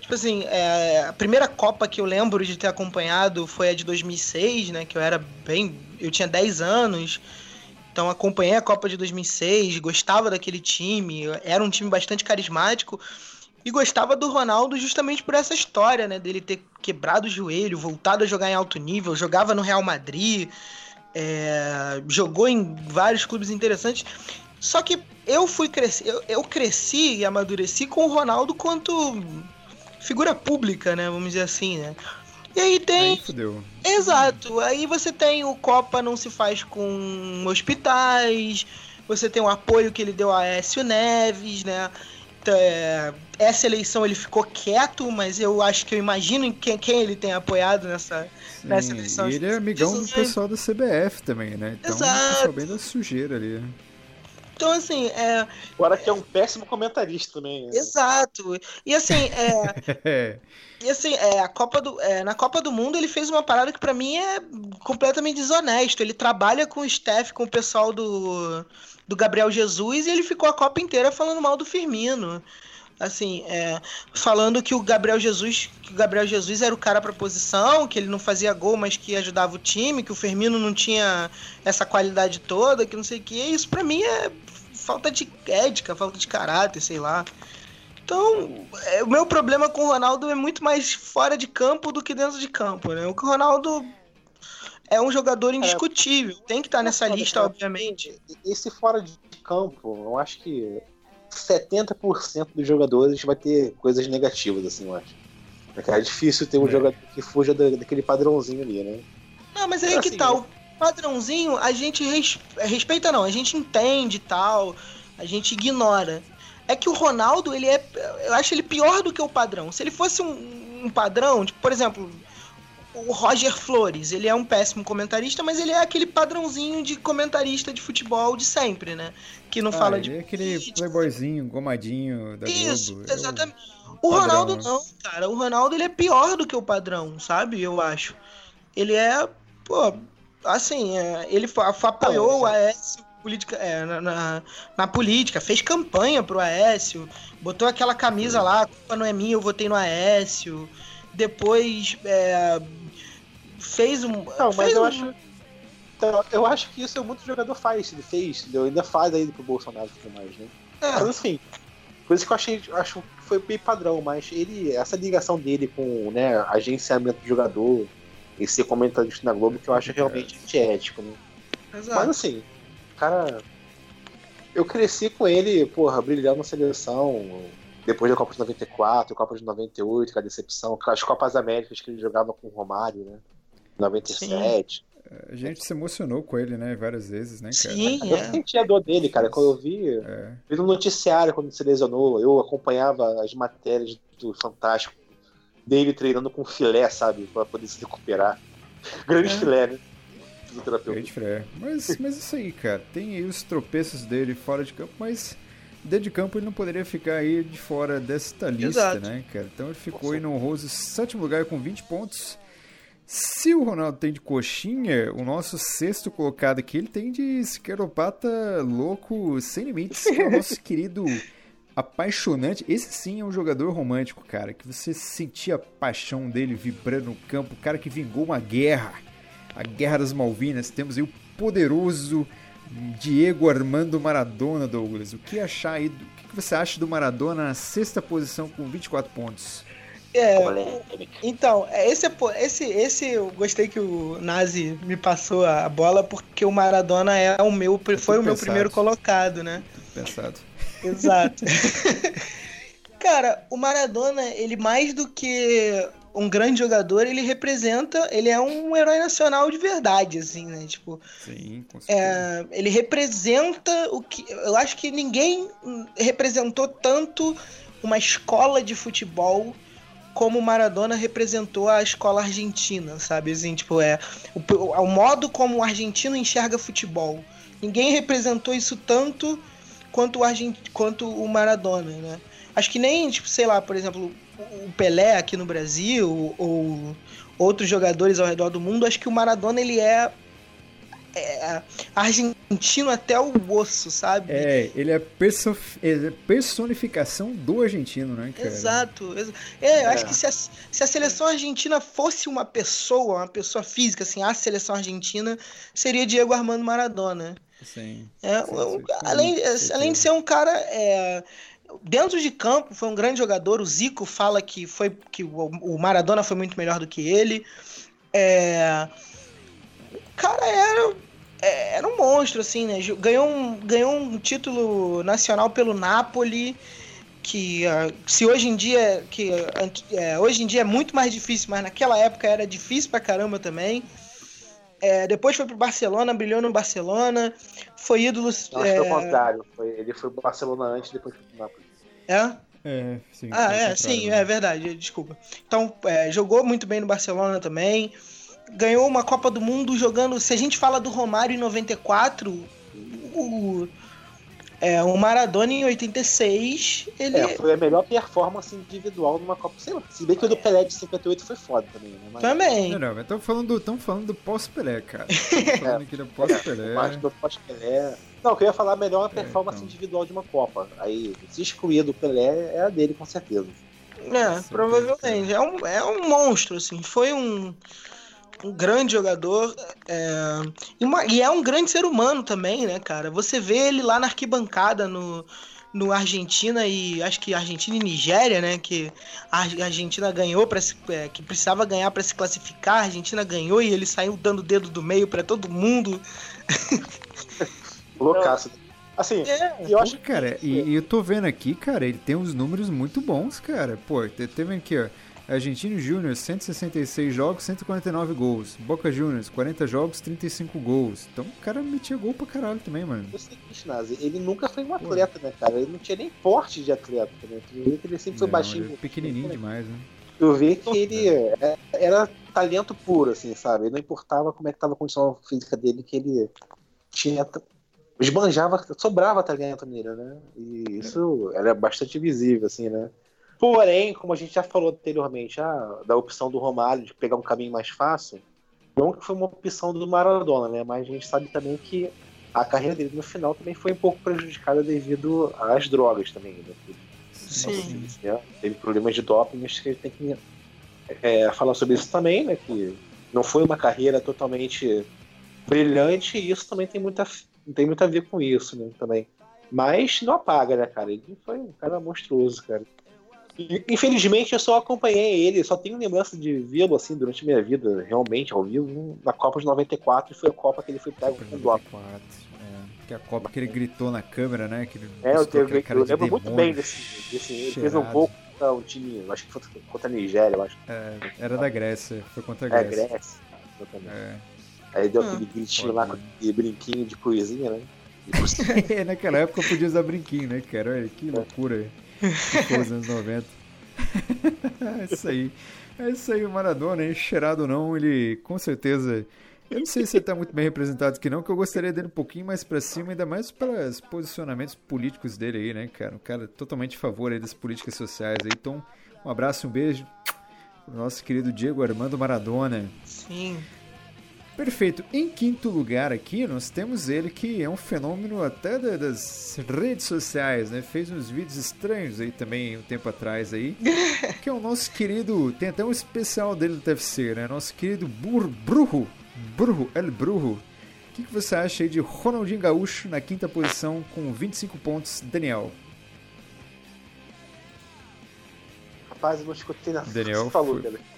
Tipo assim, é, a primeira Copa que eu lembro de ter acompanhado foi a de 2006, né? Que eu era bem. Eu tinha 10 anos. Então acompanhei a Copa de 2006, gostava daquele time, era um time bastante carismático. E gostava do Ronaldo justamente por essa história, né? Dele ter quebrado o joelho, voltado a jogar em alto nível, jogava no Real Madrid, é, jogou em vários clubes interessantes. Só que eu fui crescer, eu, eu, cresci e amadureci com o Ronaldo quanto figura pública, né? Vamos dizer assim, né? E aí tem. Aí fudeu. Exato. Aí você tem o Copa não se faz com hospitais. Você tem o apoio que ele deu a Écio Neves, né? É, essa eleição ele ficou quieto, mas eu acho que eu imagino quem, quem ele tem apoiado nessa, Sim, nessa eleição. E ele é amigão do pessoal da CBF também, né? Então Exato. pessoal bem da sujeira ali. Então, assim, é. Agora que é um péssimo comentarista também. Né? Exato. E assim, é. e assim, é, a Copa do, é, na Copa do Mundo ele fez uma parada que para mim é completamente desonesto. Ele trabalha com o staff, com o pessoal do do Gabriel Jesus e ele ficou a Copa inteira falando mal do Firmino. Assim, é, falando que o Gabriel Jesus, que o Gabriel Jesus era o cara para posição, que ele não fazia gol, mas que ajudava o time, que o Firmino não tinha essa qualidade toda, que não sei o que. Isso para mim é falta de ética, falta de caráter, sei lá. Então, é, o meu problema com o Ronaldo é muito mais fora de campo do que dentro de campo, né? O Ronaldo é um jogador indiscutível. Tem que estar tá nessa lista, obviamente. Esse fora de campo, eu acho que 70% dos jogadores vai ter coisas negativas, assim, eu acho. É difícil ter um é. jogador que fuja daquele padrãozinho ali, né? Não, mas aí é que assim, tal. Tá, o padrãozinho a gente respeita, não. A gente entende e tal. A gente ignora. É que o Ronaldo, ele é. Eu acho ele pior do que o padrão. Se ele fosse um, um padrão, tipo, por exemplo, o Roger Flores, ele é um péssimo comentarista, mas ele é aquele padrãozinho de comentarista de futebol de sempre, né? Que não ah, fala de. É aquele playboyzinho, gomadinho da Isso, Globo. Exatamente. O, Ronaldo não, cara. O Ronaldo ele é pior do que o padrão, sabe? Eu acho. Ele é, pô, assim, é, ele apoiou o Aécio política, é, na, na, na, política, fez campanha pro Aécio, botou aquela camisa lá, a culpa não é minha, eu votei no Aécio. Depois é, fez um. Não, mas eu um... acho. Então, eu acho que isso é muito jogador faz, ele fez, entendeu? ainda faz aí pro Bolsonaro e tudo mais, né? É. Mas assim, por isso que eu achei, acho que foi bem padrão, mas ele, essa ligação dele com, né, agenciamento de jogador e ser comentarista na Globo, que eu acho realmente antiético, né? Exato. Mas assim, cara, eu cresci com ele, porra, brilhando na seleção, depois da Copa de 94, Copa de 98, com a decepção, as Copas Américas que ele jogava com o Romário, né? 97. Sim. A gente se emocionou com ele, né? Várias vezes, né, cara? Sim, eu é. senti a dor dele, cara. Quando eu vi, é. vi no noticiário quando se lesionou, eu acompanhava as matérias do Fantástico dele treinando com filé, sabe? Pra poder se recuperar. Grande é. filé, né? Grande filé. Mas, mas isso aí, cara. Tem aí os tropeços dele fora de campo, mas dentro de campo ele não poderia ficar aí de fora desta lista, Exato. né, cara? Então ele ficou Nossa. aí no honroso sétimo lugar com 20 pontos. Se o Ronaldo tem de coxinha, o nosso sexto colocado aqui, ele tem de esqueropata louco sem limites, que é o nosso querido apaixonante. Esse sim é um jogador romântico, cara, que você sentia a paixão dele vibrando no campo, o cara que vingou uma guerra, a Guerra das Malvinas. Temos aí o poderoso Diego Armando Maradona, Douglas. O que achar aí? Do, o que você acha do Maradona na sexta posição com 24 pontos? É, então, é, esse, é esse, esse eu gostei que o Nazi me passou a bola porque o Maradona é o meu, foi Tudo o meu pensado. primeiro colocado, né? Tudo pensado. Exato. Cara, o Maradona, ele mais do que um grande jogador, ele representa, ele é um herói nacional de verdade, assim, né? Tipo, Sim, com é, ele representa o que. Eu acho que ninguém representou tanto uma escola de futebol como o Maradona representou a escola argentina, sabe? Assim, tipo, é o, o modo como o argentino enxerga futebol. Ninguém representou isso tanto quanto o, Argent... quanto o Maradona, né? Acho que nem, tipo, sei lá, por exemplo, o Pelé aqui no Brasil ou outros jogadores ao redor do mundo, acho que o Maradona ele é é, argentino até o osso, sabe? É, ele é, é personificação do argentino, né, cara? Exato. É, eu acho que se a, se a seleção argentina fosse uma pessoa, uma pessoa física, assim, a seleção argentina seria Diego Armando Maradona. Sim. É, sim, sim. Além, além de ser um cara. É, dentro de campo, foi um grande jogador. O Zico fala que, foi, que o Maradona foi muito melhor do que ele. É, cara era, é, era um monstro, assim, né? Ganhou um, ganhou um título nacional pelo Napoli, que uh, se hoje em dia que uh, hoje em dia é muito mais difícil, mas naquela época era difícil pra caramba também. É, depois foi pro Barcelona, brilhou no Barcelona, foi ídolo. Não, é... foi o contrário, foi, ele foi pro Barcelona antes, depois foi pro Napoli. É? É, sim. Ah, é, sim, é verdade, desculpa. Então, é, jogou muito bem no Barcelona também ganhou uma Copa do Mundo jogando. Se a gente fala do Romário em 94, o, é, o Maradona em 86, ele. É, foi a melhor performance individual numa Copa. Sei lá, se bem que o do Pelé de 58 foi foda também, né? Mas... Também. Não, não, mas estamos falando, do, falando do pós-Pelé, cara. Estamos falando aqui do pós-Pelé. É, do pós-Pelé. Não, eu queria falar a melhor performance é, então. individual de uma Copa. Aí, se excluir do Pelé, é a dele, com certeza. É, provavelmente. É um, é um monstro, assim. Foi um um grande jogador é, e, uma, e, é um grande ser humano também, né, cara? Você vê ele lá na arquibancada no, no Argentina e acho que Argentina e Nigéria, né? Que a Argentina ganhou para é, que precisava ganhar para se classificar. A Argentina ganhou e ele saiu dando dedo do meio para todo mundo. Loucaço. Assim, é, eu acho Pô, cara, que... e, e, eu tô vendo aqui, cara, ele tem uns números muito bons, cara. Pô, teve aqui, ó. Argentino Júnior, 166 jogos, 149 gols. Boca Juniors, 40 jogos, 35 gols. Então o cara metia gol pra caralho também, mano. Que ele nunca foi um atleta, né, cara? Ele não tinha nem porte de atleta, né? Ele sempre foi não, baixinho. pequenininho demais, né? Eu vi que ele é, era talento puro, assim, sabe? Não importava como é que tava a condição física dele, que ele tinha esbanjava, sobrava talento nele, né? E isso era bastante visível, assim, né? Porém, como a gente já falou anteriormente, ah, da opção do Romário de pegar um caminho mais fácil, não que foi uma opção do Maradona, né? Mas a gente sabe também que a carreira dele no final também foi um pouco prejudicada devido às drogas também. Né? Sim. Teve problemas de doping, acho que a gente tem que é, falar sobre isso também, né? Que não foi uma carreira totalmente brilhante e isso também tem, muita, tem muito a ver com isso, né? Também. Mas não apaga, né, cara? Ele foi um cara monstruoso, cara. Infelizmente eu só acompanhei ele, só tenho lembrança de vê-lo assim durante minha vida, realmente, ao vivo, na Copa de 94, e foi a Copa que ele foi pego com o bloco. É, que é a Copa que ele gritou na câmera, né? Que ele é, eu, tenho, eu lembro muito bem desse. desse ele fez um pouco contra um time, acho que foi contra a Nigéria, eu acho. É, era da Grécia, foi contra a é, Grécia. É, Grécia, exatamente. É. Aí deu aquele ah. gritinho lá com aquele brinquinho de coisinha, né? Naquela época podia usar brinquinho, né, cara? Olha que loucura. Nos anos 90. é isso aí. É isso aí, o Maradona, hein? Cheirado ou não, ele com certeza. Eu não sei se ele tá muito bem representado aqui não, que eu gostaria dele um pouquinho mais para cima, ainda mais pelos posicionamentos políticos dele aí, né, cara? Um cara totalmente a favor aí das políticas sociais aí. Então, um abraço, um beijo pro nosso querido Diego Armando Maradona. Sim. Perfeito. Em quinto lugar aqui, nós temos ele que é um fenômeno até das redes sociais, né? Fez uns vídeos estranhos aí também um tempo atrás aí. que é o nosso querido, tem até um especial dele no TFC, né? Nosso querido Bur, Brujo, Brujo, El Brujo. O que, que você acha aí de Ronaldinho Gaúcho na quinta posição com 25 pontos, Daniel? Rapaz, eu não escutei nada Daniel, que você falou, foi...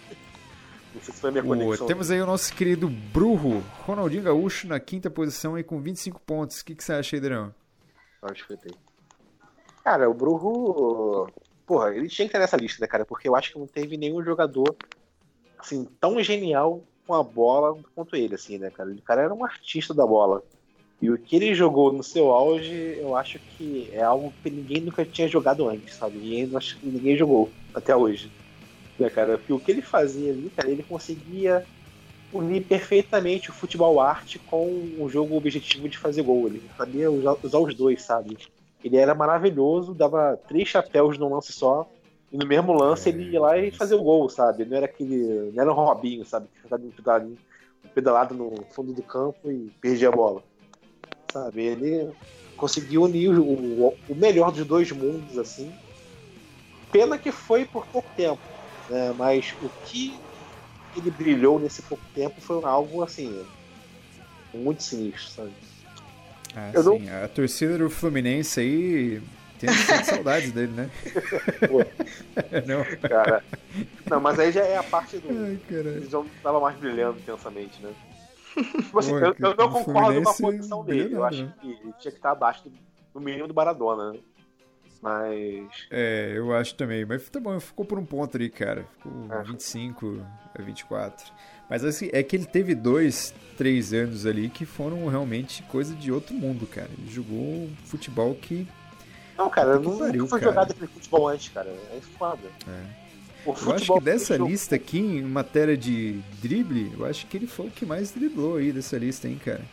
Não sei se foi a minha conexão. temos aí o nosso querido Brujo, Ronaldinho Gaúcho na quinta posição aí com 25 pontos. O que, que você acha aí? Acho que tem. Cara, o Brujo. Porra, ele tinha que estar nessa lista, né, cara? Porque eu acho que não teve nenhum jogador assim, tão genial com a bola quanto ele, assim, né, cara? O cara era um artista da bola. E o que ele jogou no seu auge, eu acho que é algo que ninguém nunca tinha jogado antes, sabe? E acho que ninguém jogou até hoje. Né, cara? Porque o que ele fazia ali, cara, ele conseguia unir perfeitamente o futebol arte com o jogo objetivo de fazer gol. Ele sabia usar, os dois, sabe? Ele era maravilhoso, dava três chapéus num lance só, e no mesmo lance ele ia lá e fazia o gol, sabe? Não era aquele. Não era um Robinho, sabe? Que ficava pedalado no fundo do campo e perdia a bola. Sabe? Ele conseguiu unir o, o melhor dos dois mundos, assim. Pena que foi por pouco tempo. Né? Mas o que ele brilhou nesse pouco tempo foi algo assim. Muito sinistro, sabe? Ah, Eu sim. Não... A torcida do Fluminense aí tem saudades dele, né? não. Cara. Não, mas aí já é a parte do. Ai, Eles já tava mais brilhando intensamente, né? Tipo assim, Pô, eu, eu, não concordo com a posição dele. Eu acho né? que ele tinha que estar abaixo do, do mínimo do Maradona, né? Mas. É, eu acho também. Mas tá bom, ficou por um ponto ali, cara. Ficou é. 25 a 24. Mas assim, é que ele teve dois, três anos ali que foram realmente coisa de outro mundo, cara. Ele jogou futebol que. Não, cara, não pariu, foi cara. jogado aquele futebol antes, cara. É foda. É. eu acho que dessa lista aqui, em matéria de drible, eu acho que ele foi o que mais driblou aí dessa lista, hein, cara.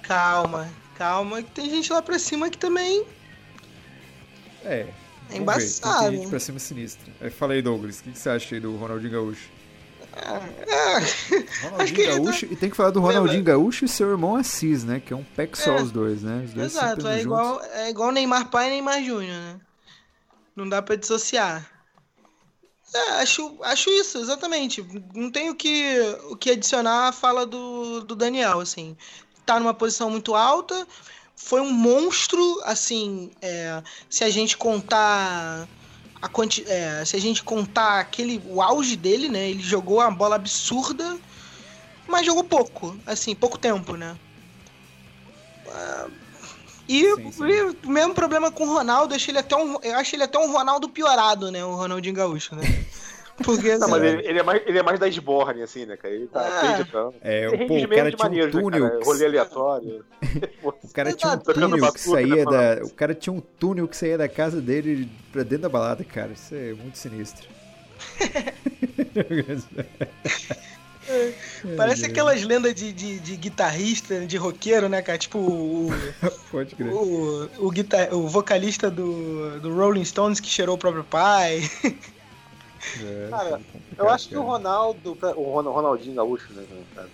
Calma, calma, que tem gente lá pra cima que também é. É embaçado. Tem gente pra cima sinistra. Aí fala aí, Douglas, o que, que você acha aí do Ronaldinho Gaúcho? É, Ronaldinho Gaúcho, tá... e tem que falar do Ronaldinho Gaúcho e seu irmão Assis, né? Que é um pack só é. os dois, né? Os dois Exato, é igual, é igual Neymar pai e Neymar Júnior, né? Não dá pra dissociar. É, acho, acho isso, exatamente. Não tenho o que, o que adicionar à fala do, do Daniel, assim. Tá numa posição muito alta, foi um monstro, assim, é, se a gente contar a quanti, é, se a gente contar aquele o auge dele, né? Ele jogou uma bola absurda, mas jogou pouco, assim, pouco tempo, né? Uh, e, sim, sim. e, o mesmo problema com o Ronaldo, eu, achei ele até um, eu acho ele até um Ronaldo piorado, né? O Ronaldinho Gaúcho, né? Porque, não, mas ele, ele, é mais, ele é mais da esborne, assim, né, cara? Ele tá ah. acreditando. É, o, pô, o cara tinha maneiros, um túnel. Né, Rolê aleatório. o cara tinha um túnel que saía né, da. O cara tinha um túnel que saía da casa dele pra dentro da balada, cara. Isso é muito sinistro. Parece aquelas lendas de, de, de, guitarrista, de roqueiro, né, cara? Tipo o. Pode crer. O, o, guitar, o vocalista do, do Rolling Stones que cheirou o próprio pai. É, cara, eu acho que o Ronaldo, o Ronaldinho Gaúcho, né, cara?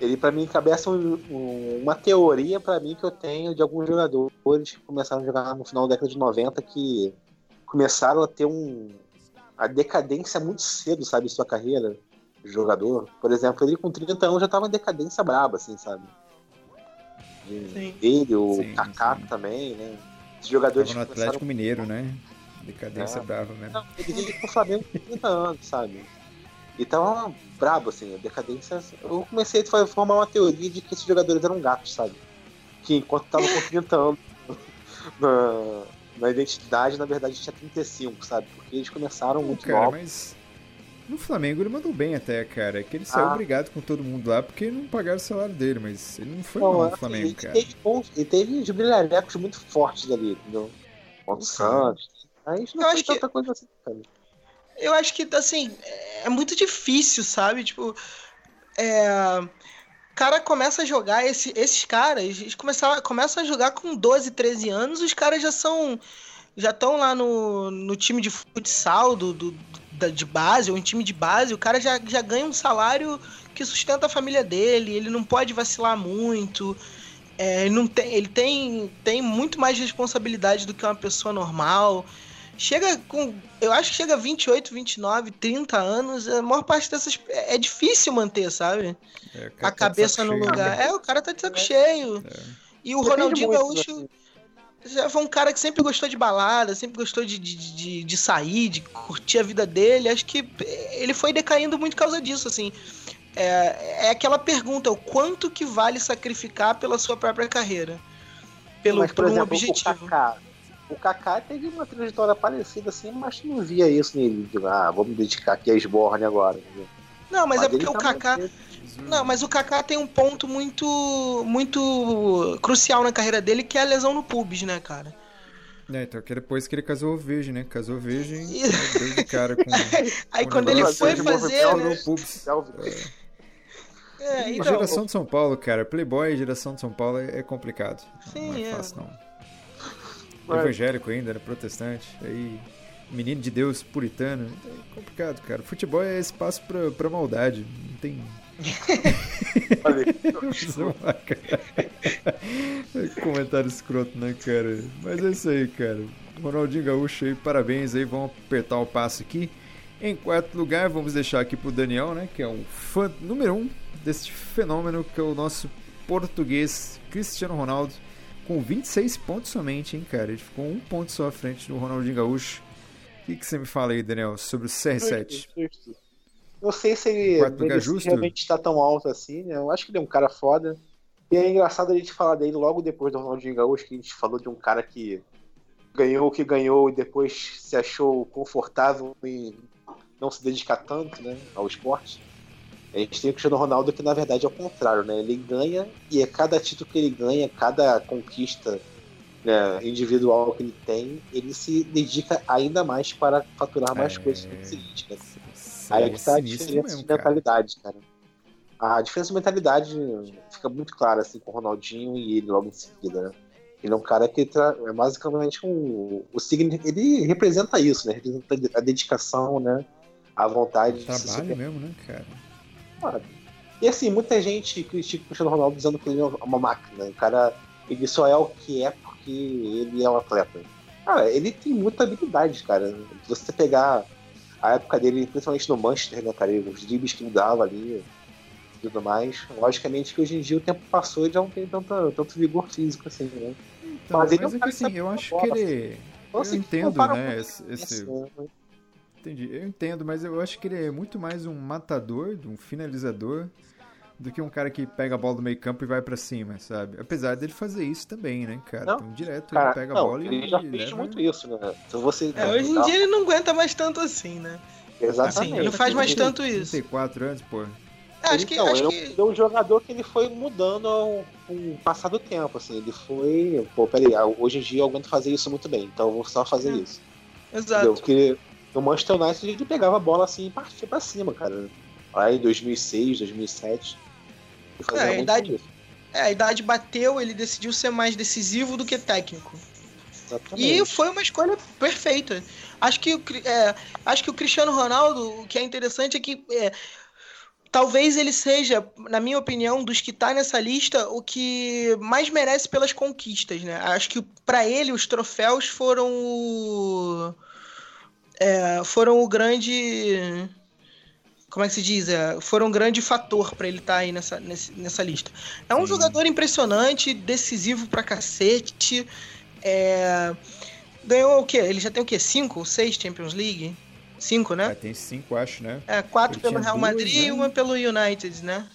Ele para mim cabeça um, um, uma teoria para mim que eu tenho de alguns jogadores que começaram a jogar no final da década de 90 que começaram a ter um a decadência muito cedo, sabe, sua carreira de jogador. Por exemplo, ele com 30 anos já tava em decadência braba, assim, sabe? Sim. Ele, o sim, Kaká sim. também, né? Os jogadores tava no Atlético começaram... Mineiro, né? Decadência é. brava mesmo. Não, ele veio pro Flamengo com 30 anos, sabe? E tava brabo, assim, a decadência. Eu comecei a formar uma teoria de que esses jogadores eram gatos, sabe? Que enquanto tava com 30 anos na, na identidade, na verdade tinha 35, sabe? Porque eles começaram muito cara, novos. mas no Flamengo ele mandou bem até, cara. É que ele saiu ah. brigado com todo mundo lá porque não pagaram o salário dele, mas ele não foi não, mal no Flamengo, ele cara. Teve bons, ele teve os brilharecos muito fortes ali, entendeu? Contra o Santos, Aí não eu acho tanta que... coisa assim, cara. Eu acho que, assim, é muito difícil, sabe? Tipo, é... O cara começa a jogar, esse, esses caras, eles começam, começam a jogar com 12, 13 anos, os caras já são. Já estão lá no, no time de futsal do, do, da, de base, ou em time de base, o cara já, já ganha um salário que sustenta a família dele, ele não pode vacilar muito. É, ele não tem, ele tem, tem muito mais responsabilidade do que uma pessoa normal. Chega com. Eu acho que chega a 28, 29, 30 anos, a maior parte dessas. É, é difícil manter, sabe? É, a tá cabeça no cheio, lugar. Né? É, o cara tá de saco é. cheio. É. E o Ronaldinho Gaúcho já foi um cara que sempre gostou de balada, sempre gostou de, de, de, de, sair, de curtir a vida dele. Acho que ele foi decaindo muito por causa disso, assim. É, é aquela pergunta, o quanto que vale sacrificar pela sua própria carreira? Pelo, Mas, por, por exemplo, um objetivo. O Kaká, o Kaká teve uma trajetória parecida assim, mas não via isso nele. De, ah, vou me dedicar aqui a Sborne agora. Entendeu? Não, mas, mas é porque o Kaká. Não, mas o Kaká tem um ponto muito muito crucial na carreira dele, que é a lesão no pubis, né, cara? É, então que depois que ele casou virgem, né? Casou virgem, E- aí deu de cara com. Aí com quando ele foi fazer. né? Calvin. É, então, geração de São Paulo, cara. Playboy, geração de São Paulo é é complicado. Não, Sim, não é é. fácil, não. Mas- Evangélico ainda, era protestante. Aí, menino de Deus, puritano. É complicado, cara. Futebol é espaço pra, pra maldade. Não tem. Comentário escroto, né, cara? Mas é isso aí, cara. Ronaldinho Gaúcho aí, parabéns aí. Vamos apertar o passo aqui. Em quarto lugar, vamos deixar aqui pro Daniel, né? Que é um fã número um deste fenômeno, que é o nosso português Cristiano Ronaldo. Com 26 pontos somente, hein, cara? Ele ficou um ponto só à frente do Ronaldinho Gaúcho. O que, que você me fala aí, Daniel, sobre o CR7? Justo. Não sei se ele justo? realmente está tão alto assim, né? Eu acho que ele é um cara foda. E é engraçado a gente falar dele logo depois do Ronaldinho Gaúcho, que a gente falou de um cara que ganhou o que ganhou e depois se achou confortável em não se dedicar tanto né, ao esporte. A gente tem o Cristiano Ronaldo que na verdade é o contrário, né? Ele ganha e é cada título que ele ganha, cada conquista né, individual que ele tem, ele se dedica ainda mais para faturar mais É. coisas no seguinte, né? Aí é que tá a diferença mesmo, de cara. mentalidade, cara. A diferença de mentalidade fica muito clara assim com o Ronaldinho e ele logo em seguida, né? Ele é um cara que tra- é basicamente um, o signo, ele representa isso, né? Representa a dedicação, né? A vontade de se Trabalho mesmo, né, cara? E assim, muita gente critica o Cristiano Ronaldo dizendo que ele é uma máquina. O cara, ele só é o que é porque ele é um atleta. Cara, ele tem muita habilidade, cara. Se você pegar a época dele, principalmente no Manchester, né, cara? Os dribles que ele dava ali e tudo mais. Logicamente que hoje em dia o tempo passou e já não tem tanta, tanto vigor físico assim, né? Então, Mas mas, ele é um é assim, eu acho bola, que ele. Então, Eu assim, entendo, né, esse- esse- né? Entendi, eu entendo, mas eu acho que ele é muito mais um matador, um finalizador, do que um cara que pega a bola do meio campo e vai pra cima, sabe? Apesar dele fazer isso também, né, cara? Não, então, direto Cara, ele pega a não, bola ele e já e fez leva... muito isso, né? Se você é, hoje em dia ele não aguenta mais tanto assim, né? Exatamente. Assim, ele não faz mais tanto isso. 34 anos, pô. Acho que, então, acho ele, que ele é um jogador que ele foi mudando ao, com o passar do tempo, assim, ele foi, pô, peraí, hoje em dia eu aguento fazer isso muito bem, então eu vou só fazer É. isso. Entendeu? Exato. Porque no Manchester United ele pegava a bola assim e partia pra cima, cara. Lá em 2006, 2007. Ele fazia É, a idade-. É, a idade bateu, ele decidiu ser mais decisivo do que técnico. Exatamente. E foi uma escolha perfeita. Acho que, é, acho que o Cristiano Ronaldo, o que é interessante é que é, talvez ele seja, na minha opinião, dos que tá nessa lista, o que mais merece pelas conquistas, né? Acho que para ele os troféus foram o, é, foram o grande como é que se diz? É, foram um grande fator para ele estar aí nessa, nesse- nessa lista. É um Sim. jogador impressionante, decisivo pra cacete. É, ganhou o quê? Ele já tem o quê? Cinco ou seis Champions League? Cinco, né? tem cinco, acho, né? É, quatro ele pelo Real Madrid né? e uma pelo United, né?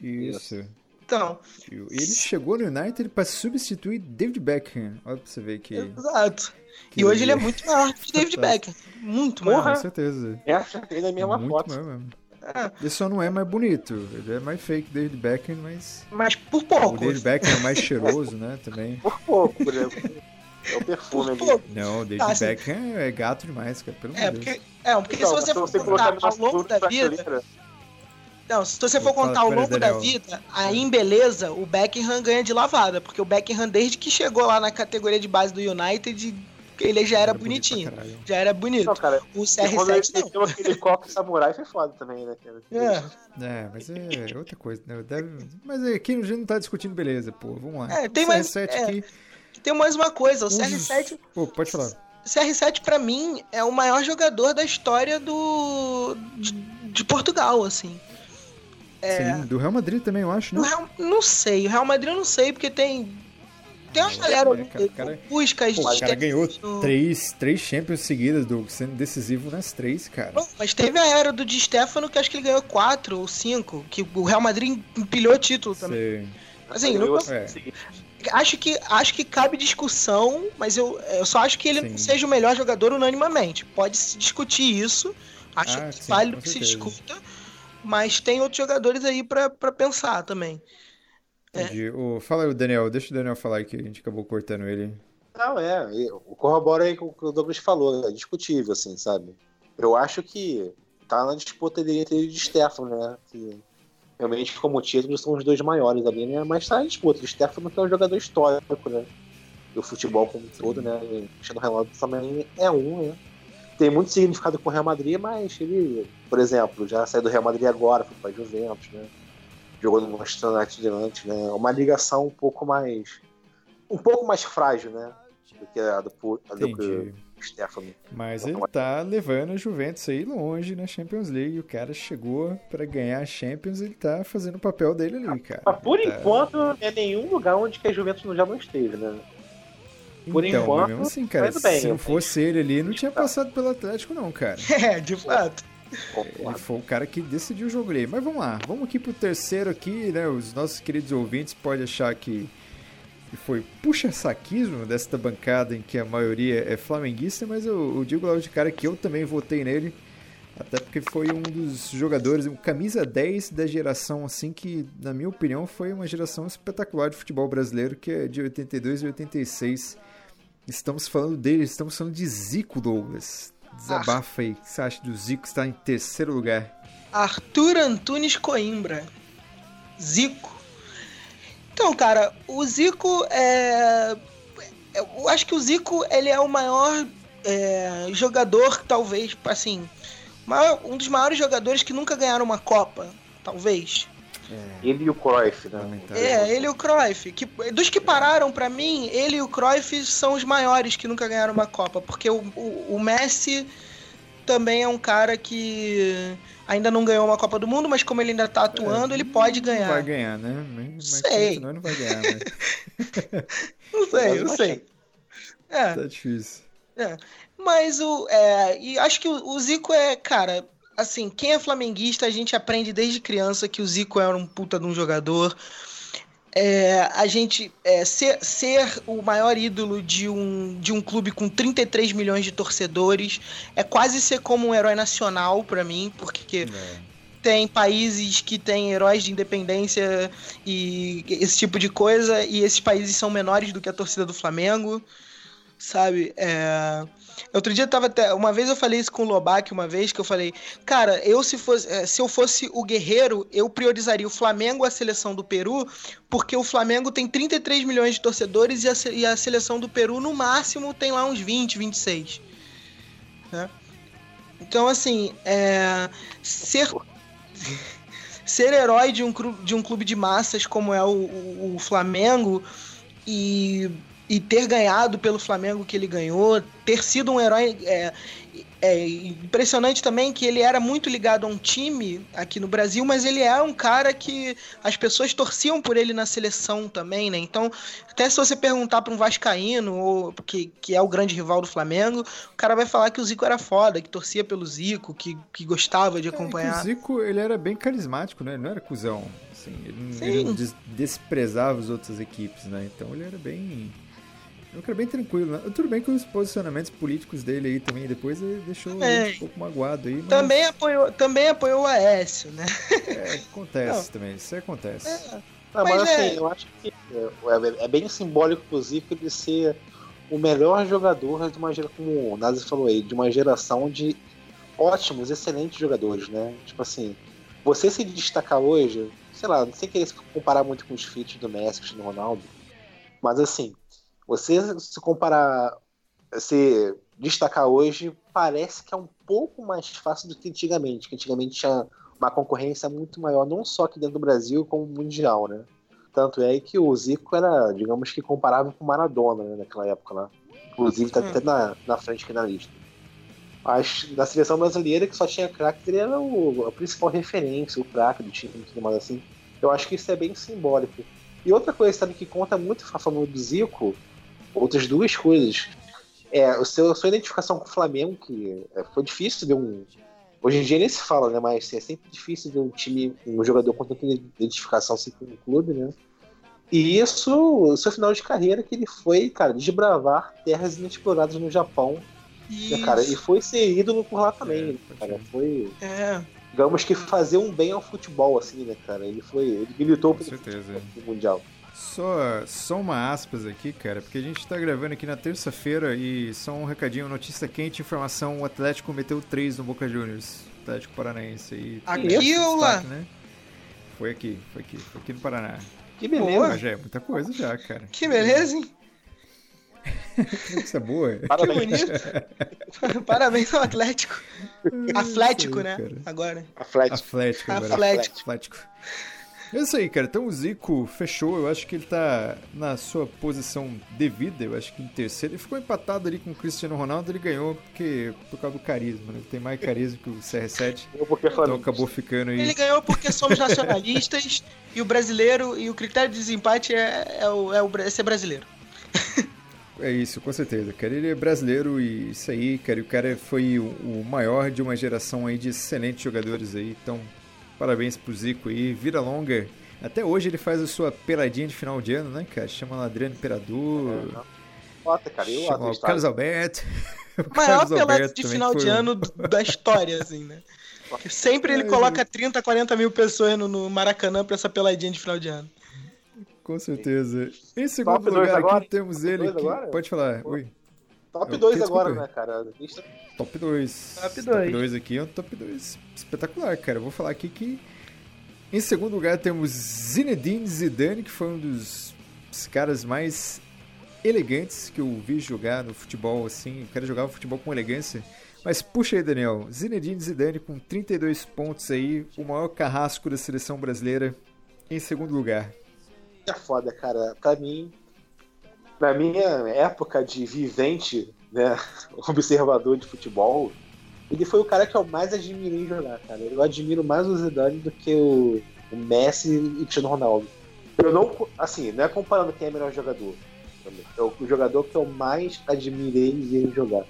Isso. Então, ele chegou no United pra substituir David Beckham. Olha pra você ver que. exato. Que E hoje ele é muito maior que o David. Beckham. Muito Porra. maior. Com certeza. Essa ele é a mesma muito foto. maior mesmo. É, Ele só não é mais bonito. Ele é mais fake David Beckham, mas. mas por O pouco. David Beckham é mais cheiroso, né? Também. Por pouco, por exemplo. É o perfume Por ali. Não, o David Tá, assim- Beckham é gato demais, cara. Pelo É, de Deus. porque, é, porque Então, se você for contar ao longo da vida, prateleira, Não, se você for contar ao longo da vida, aí em beleza, o Beckham ganha de lavada. Porque o Beckham, desde que chegou lá na categoria de base do United, ele já era bonito bonitinho. Já era bonito. Não, cara, O e quando CR7 ele não. aquele coque samurai foi foda também, né, cara? É. É, mas é outra coisa, né? Deve... Mas aqui a gente não tá discutindo beleza, pô. Vamos lá. É, tem O mais- CR7 é, aqui. Tem mais uma coisa, o um dos- CR7, Pô, pode falar. CR7 pra mim é o maior jogador da história do de, de Portugal, assim. É, Sim, do Real Madrid também, eu acho, né? Real, não sei, o Real Madrid eu não sei, porque tem tem uma galera, cara, o cara- Pô, cara ganhou três, três Champions seguidas, do sendo decisivo nas três, cara. Bom, Mas teve a era do Di Stefano que acho que ele ganhou quatro ou cinco, que o Real Madrid empilhou título também. Você... Assim, Eu- não- É. acho que acho que cabe discussão, mas eu, eu só acho que ele Sim. seja o melhor jogador unanimamente. Pode se discutir isso, acho Ah, que sim, vale que se discuta, mas tem outros jogadores aí pra pensar também. É. Entendi. Ô, fala aí o Daniel, deixa o Daniel falar que a gente acabou cortando ele. Não, é, eu corroboro aí com o que o Douglas falou, é discutível, assim, sabe? Eu acho que tá na disputa dele entre ele de Stefano, né? Que realmente, como título, são os dois maiores ali, né? Mas tá na disputa. O Stefano que é um jogador histórico, né? Do futebol como um todo, né? O Cristiano Ronaldo também é um, né? Tem muito significado com o Real Madrid, mas ele, por exemplo, já saiu do Real Madrid agora, foi para Juventus, né? Jogou no Manchester United antes, né? Uma ligação um pouco mais um pouco mais frágil, né? Do que a do, a do que o Stefano. Mas ele tá levando a Juventus aí longe na Champions League. O cara chegou para ganhar a Champions, ele tá fazendo o papel dele ali, cara. Mas por tá... enquanto, é nenhum lugar onde que a Juventus já não esteve, né? Por então, enquanto, mesmo assim, cara, bem, se não fosse ele ali, não tinha passado pelo Atlético, não, cara. É, de fato. Ele foi o cara que decidiu o jogo ali. Mas vamos lá, vamos aqui pro terceiro aqui, né? Os nossos queridos ouvintes podem achar que foi puxa-saquismo desta bancada em que a maioria é flamenguista, mas eu, eu digo logo de cara que eu também votei nele, até porque foi um dos jogadores, um camisa 10 da geração assim que, na minha opinião, foi uma geração espetacular de futebol brasileiro, que é de 82 e 86. Estamos falando dele, estamos falando de Zico Douglas. Desabafa aí, o que você acha do Zico estar em terceiro lugar? Arthur Antunes Coimbra. Zico então, cara, o Zico é. Eu acho que o Zico ele é o maior é, jogador, talvez, assim. Um dos maiores jogadores que nunca ganharam uma Copa, talvez. É. Ele e o Cruyff, né? É, ele e o Cruyff. Que, dos que pararam, para mim, ele e o Cruyff são os maiores que nunca ganharam uma Copa. Porque o, o, o Messi também é um cara que ainda não ganhou uma Copa do Mundo, mas como ele ainda tá atuando, é, ele pode ganhar. Vai ganhar, né? Mas sei. Não, não vai ganhar, né? não sei, não sei. É. Tá difícil. É. Mas o. É, e acho que o, o Zico é, cara, assim, quem é flamenguista, a gente aprende desde criança que o Zico era um puta de um jogador é, a gente é, ser, ser o maior ídolo de um, de um clube com 33 milhões de torcedores é quase ser como um herói nacional para mim, porque é. tem países que têm heróis de independência e esse tipo de coisa, e esses países são menores do que a torcida do Flamengo, sabe? É, Outro dia eu tava até. Uma vez eu falei isso com o Lobac, uma vez, que eu falei, cara, eu se fosse. Eh, se eu fosse o guerreiro, eu priorizaria o Flamengo a seleção do Peru, porque o Flamengo tem 33 milhões de torcedores e a, e a seleção do Peru, no máximo, tem lá uns 20, 26. Né? Então, assim, é, ser. ser herói de um, de um clube de massas como é o, o, o Flamengo e e ter ganhado pelo Flamengo que ele ganhou, ter sido um herói. É, é impressionante também que ele era muito ligado a um time aqui no Brasil, mas ele é um cara que as pessoas torciam por ele na seleção também, né? Então, até se você perguntar para um vascaíno, ou que, que é o grande rival do Flamengo, o cara vai falar que o Zico era foda, que torcia pelo Zico, que, que gostava de é, acompanhar. É, o Zico, ele era bem carismático, né? Ele não era cuzão, assim, ele, ele não desprezava as outras equipes, né? Então ele era bem eu quero bem tranquilo, né? Tudo bem que os posicionamentos políticos dele aí também depois deixou é, um pouco magoado aí. Mas... Também, apoiou, também apoiou o Aécio, né? É, acontece Não. também, isso acontece. É. Não, mas, mas assim, é... eu acho que é, é bem simbólico Zico de ser o melhor jogador de uma geração, como o Nazi falou aí, de uma geração de ótimos, excelentes jogadores, né? Tipo assim, você se destacar hoje, sei lá, não sei querer se comparar muito com os feats do Messi, do Ronaldo, mas assim, você se comparar, se destacar hoje, parece que é um pouco mais fácil do que antigamente, que antigamente tinha uma concorrência muito maior, não só aqui dentro do Brasil, como mundial, né? Tanto é que o Zico era, digamos que, comparável com o Maradona né, naquela época lá. Inclusive, tá hum. até na, na frente aqui na lista. Mas da seleção brasileira, que só tinha craque, ele era o, a principal referência, o craque do time e tudo mais assim. Eu acho que isso é bem simbólico. E outra coisa, sabe, que conta muito a favor do Zico outras duas coisas. É, o seu, a sua identificação com o Flamengo, que é, foi difícil de um. Hoje em dia nem se fala, né? Mas é sempre difícil de um time, um jogador com tanta identificação assim com o clube, né? E isso, o seu final de carreira, que ele foi, cara, desbravar terras inexploradas no Japão. Né, cara, e foi ser ídolo por lá também, é, cara. Foi. É. Digamos que fazer um bem ao futebol, assim, né, cara? Ele foi. Ele militou pelo Mundial. Só, só uma aspas aqui, cara, porque a gente tá gravando aqui na terça-feira e só um recadinho, notícia quente, informação, o Atlético meteu 3 no Boca Juniors. Atlético Paranaense aí. Aqui ou lá? Né? Foi aqui, foi aqui, foi aqui no Paraná. Que beleza. Mas já é muita coisa já, cara. Que beleza, hein? Isso é boa. Que Parabéns. bonito. Parabéns ao Atlético. Atlético, né? Agora. Atlético. Atlético agora. Atlético. Atlético. É isso aí, cara. Então o Zico fechou. Eu acho que ele tá na sua posição devida. Eu acho que em terceiro. Ele ficou empatado ali com o Cristiano Ronaldo. Ele ganhou porque, por causa do carisma, né? Ele tem mais carisma que o CR7. Eu porque Então acabou ficando aí. Ele ganhou porque somos nacionalistas e o brasileiro e o critério de desempate é, é, o, é, o, é ser brasileiro. É isso, com certeza, cara. Ele é brasileiro e isso aí, cara. E o cara foi o, o maior de uma geração aí de excelentes jogadores aí. Então, parabéns pro Zico aí. Vida longa. Até hoje ele faz a sua peladinha de final de ano, né, cara? Chama o Adriano Imperador. Bota, cara. Eu chama o. Carlos Alberto. O Maior Carlos pelado Alberto de final foi de ano da história, assim, né? Sempre ele coloca 30, 40 mil pessoas no, no Maracanã pra essa peladinha de final de ano. Com certeza. Em segundo Top lugar agora? aqui temos Top ele que... Pode falar. Oi. Top Eu- 2 desculpa. agora, né, cara? Lista- Top 2. Top Top dois. 2 aqui é um top 2 espetacular, cara. Eu vou falar aqui que em segundo lugar temos Zinedine Zidane, que foi um dos dos caras mais elegantes que eu vi jogar no futebol, assim. O cara jogava futebol com elegância. Mas puxa aí, Daniel. Zinedine Zidane com 32 pontos aí, o maior carrasco da seleção brasileira em segundo lugar. É foda, cara. Pra mim, na minha época de vivente, né, observador de futebol, ele foi o cara que eu mais admirei jogar, cara. Eu admiro mais o Zidane do que o, o Messi e o Cristiano Ronaldo. Eu não, assim, não é comparando quem é melhor jogador. É o jogador que eu mais admirei ver jogar.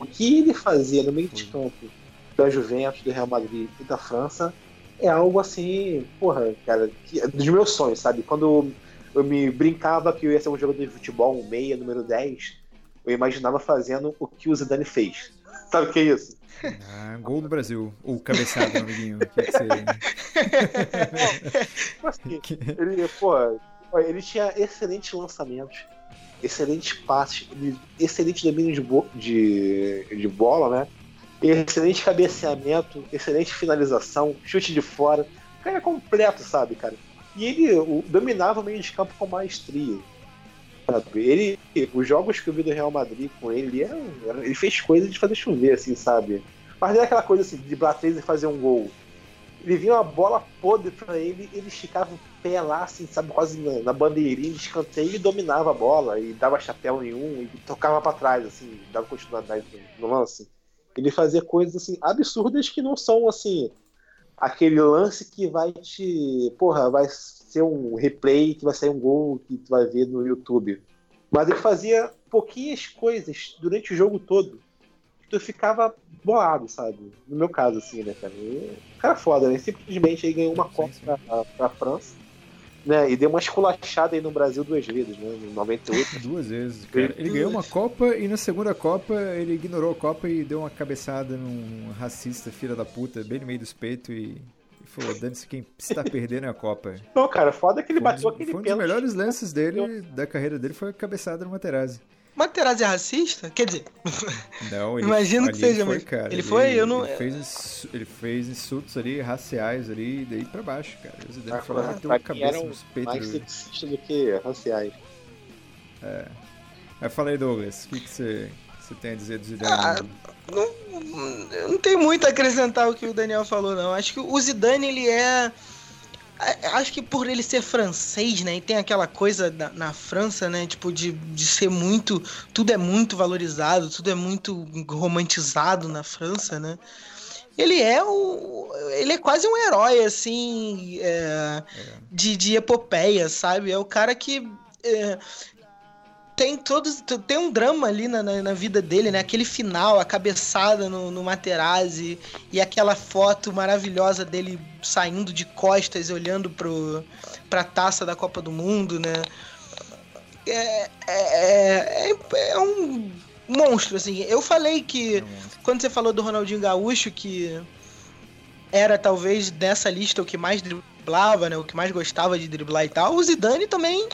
O que ele fazia no meio de campo da Juventus, do Real Madrid e da França é algo assim, porra, cara, que, é dos meus sonhos, sabe? Quando eu, me brincava que eu ia ser um jogador de futebol, um meia, número 10, eu imaginava fazendo o que o Zidane fez. Sabe o que é isso? Ah, gol do Brasil. Ou cabeçada, amiguinho. O que, que você... Tipo assim, ele, porra, ele tinha excelentes lançamentos, excelentes passes, ele- excelente domínio de, bo- de, de bola, né? Excelente cabeceamento, excelente finalização, chute de fora. O cara é completo, sabe, cara? E ele dominava o meio de campo com maestria. Sabe? Ele, os jogos que eu vi do Real Madrid com ele, ele fez coisa de fazer chover, assim, sabe? Mas não é aquela coisa assim, de três e fazer um gol. Ele vinha uma bola podre pra ele, ele esticava o pé lá, assim, sabe, quase na, na bandeirinha de escanteio e dominava a bola, e dava chapéu nenhum, e tocava pra trás, assim, dava continuidade no lance. Ele fazia coisas, assim, absurdas que não são, assim, aquele lance que vai te. Porra, vai ser um replay, que vai sair um gol que tu vai ver no YouTube. Mas ele fazia pouquinhas coisas durante o jogo todo. que Tu ficava bolado, sabe? No meu caso, assim, né, cara? E, o cara é foda, né? Simplesmente aí ganhou uma Copa pra, pra França, né? E deu uma esculachada aí no Brasil duas vezes, né? Em 98. Duas vezes, cara. Ele ganhou uma Copa e na segunda Copa ele ignorou a Copa e deu uma cabeçada num racista, filha da puta, bem no meio dos peitos e, e falou: dane-se quem está perdendo é a Copa. Não, cara, foda que ele Foi um bateu dos, aquele foi um dos pênalti. melhores lances dele, da carreira dele, foi a cabeçada no Materazzi. Materazzi é racista? Quer dizer, Não, ele, Imagino que seja, foi, mas cara. ele foi, eu não- Ele fez, ele fez insultos ali, raciais ali, daí pra baixo, cara. O Zidane Ah, falou, pra bateu mim a cabeça eram nos peitos. mais sexista do que raciais. Mas fala aí, Douglas, o que, que você, você tem a dizer do Zidane? Ah, não, eu não tem muito a acrescentar o que o Daniel falou, não. Acho que o Zidane, ele é. A- Acho que por ele ser francês, né? E tem aquela coisa na, na França, né? Tipo, de, de ser muito. Tudo é muito valorizado, tudo é muito romantizado na França, né? Ele é o. Ele é quase um herói, assim. é, de, de epopeia, sabe? É o cara que. é, tem todos tem um drama ali na, na, na vida dele, né? Aquele final, a cabeçada no, no Materazzi e aquela foto maravilhosa dele saindo de costas e olhando pro, pra taça da Copa do Mundo, né? É, é, é, é um monstro, assim. Eu falei que É quando você falou do Ronaldinho Gaúcho, que era talvez dessa lista o que mais driblava driblava, né? O que mais gostava de driblar e tal. O Zidane também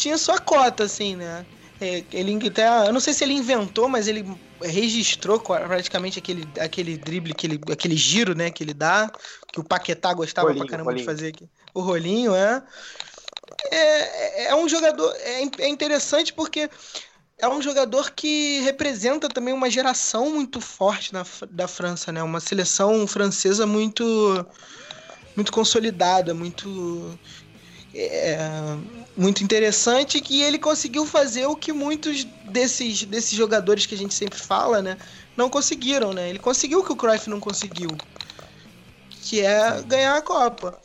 tinha sua cota, assim, né? É, ele até, eu não sei se ele inventou, mas ele registrou praticamente aquele, aquele drible, aquele, aquele giro, né, que ele dá, que o Paquetá gostava rolinho, pra caramba rolinho. de fazer aqui. O rolinho, é. É, é um jogador. É, é interessante porque é um jogador que representa também uma geração muito forte na, da França, né? Uma seleção francesa muito muito consolidada, muito é, muito interessante que ele conseguiu fazer o que muitos desses, desses jogadores que a gente sempre fala, né, não conseguiram, né? Ele conseguiu o que o Cruyff não conseguiu, que é ganhar a Copa.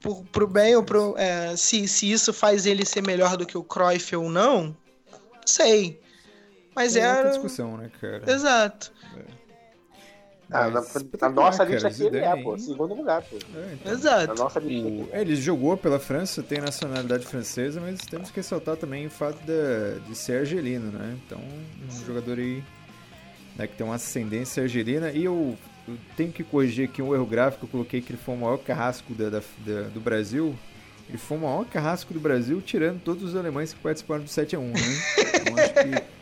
Por, pro bem ou pro, é, se, se isso faz ele ser melhor do que o Cruyff ou não, sei. Mas é era. discussão, né, cara? Exato. Ah, na, na, nossa lista aqui ele é, pô, segundo lugar, pô. É, então. Exato. Na nossa lista o... é, ele jogou pela França, tem nacionalidade francesa, mas temos que ressaltar também o fato de, de ser argelino, né? Então, um jogador aí né, que tem uma ascendência argelina. E eu, eu, tenho que corrigir aqui um erro gráfico, eu coloquei que ele foi o maior carrasco da, da, da do Brasil. Ele foi o maior carrasco do Brasil, tirando todos os alemães que participaram do 7x1, né? Então acho que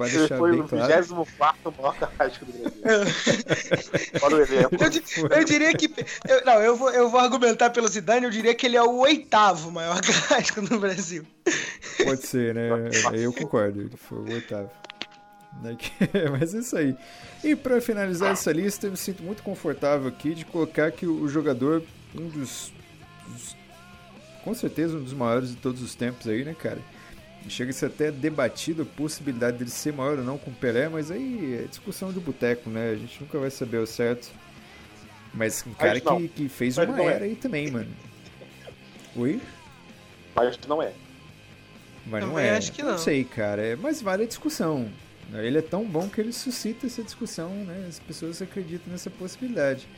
Pode deixar foi bem o 24 maior carrasco do Brasil. Olha o exemplo. Eu, eu, diria que. Eu, não, eu vou, eu vou argumentar pelo Zidane, eu diria que ele é o oitavo maior carrasco do Brasil. Pode ser, né? Eu concordo, ele foi o oitavo. Né, mas é isso aí. E para finalizar essa lista, eu me sinto muito confortável aqui de colocar que o jogador, um dos, dos com certeza um dos maiores de todos os tempos aí, né, cara? Chega a ser até debatido a possibilidade dele ser maior ou não com o Pelé, mas aí é discussão de boteco, né? A gente nunca vai saber o certo. Mas um cara que, que fez mas uma é. era é. aí também, mano. Oi? Mas não é. Mas não é. Acho que não. não sei, cara. É, mas vale a discussão. Ele é tão bom que ele suscita essa discussão, né? As pessoas acreditam nessa possibilidade.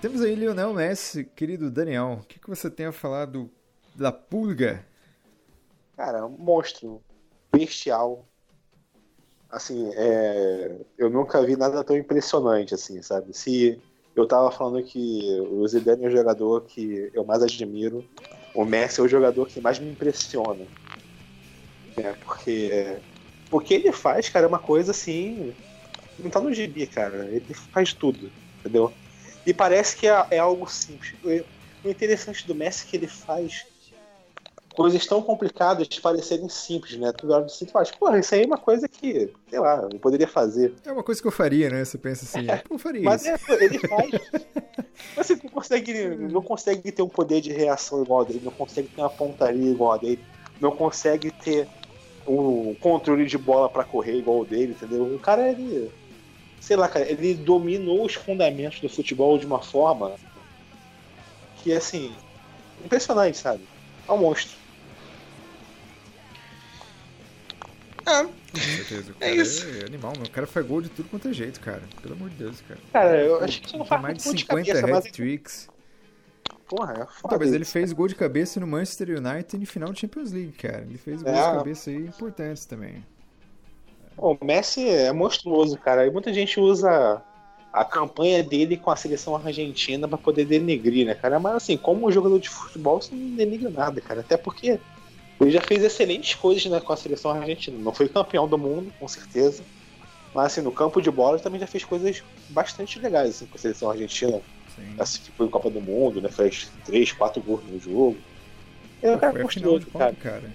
Temos aí Lionel Messi, querido Daniel. O que, que você tem a falar do, da pulga Cara, um monstro. Bestial. Assim, é... eu nunca vi nada tão impressionante, assim, sabe? Se eu tava falando que o Zidane é o jogador que eu mais admiro, o Messi é o jogador que mais me impressiona. É, porque o que ele faz, cara, é uma coisa assim. Não tá no gibi, cara. Ele faz tudo, entendeu? E parece que é, é algo simples. O interessante do Messi é que ele faz coisas tão complicadas parecerem simples, né? Tu olha assim, tu faz, porra, isso aí é uma coisa que, sei lá, eu poderia fazer. É uma coisa que eu faria, né? Você pensa assim, é, eu faria mas isso. É, ele faz. Você não consegue, não consegue ter um poder de reação igual a dele, não consegue ter uma pontaria igual a dele, não consegue ter um controle de bola para correr igual o dele, entendeu? O cara, ele. Sei lá, cara, ele dominou os fundamentos do futebol de uma forma que, assim, impressionante, sabe? É um monstro. É. Com certeza. O cara é, isso. é animal, meu. O cara faz gol de tudo quanto é jeito, cara. Pelo amor de Deus, cara. Cara, eu acho que isso não faz mais de 50 hat-tricks. Porra, é foda. Talvez ele fez gol de cabeça no Manchester United no final de Champions League, cara. Ele fez gols é. de cabeça aí importantes também. o Messi é monstruoso, cara. E muita gente usa a campanha dele com a seleção argentina para poder denegrir, né, cara? Mas assim, como jogador de futebol, isso não denigra nada, cara. Até porque ele já fez excelentes coisas né, com a seleção argentina. Não foi campeão do mundo, com certeza. Mas assim, no campo de bola ele também já fez coisas bastante legais assim, com a seleção argentina. Classificou em Copa do Mundo, né? Fez 3, 4 gols no jogo. É, cara, foi a final de cara. cara.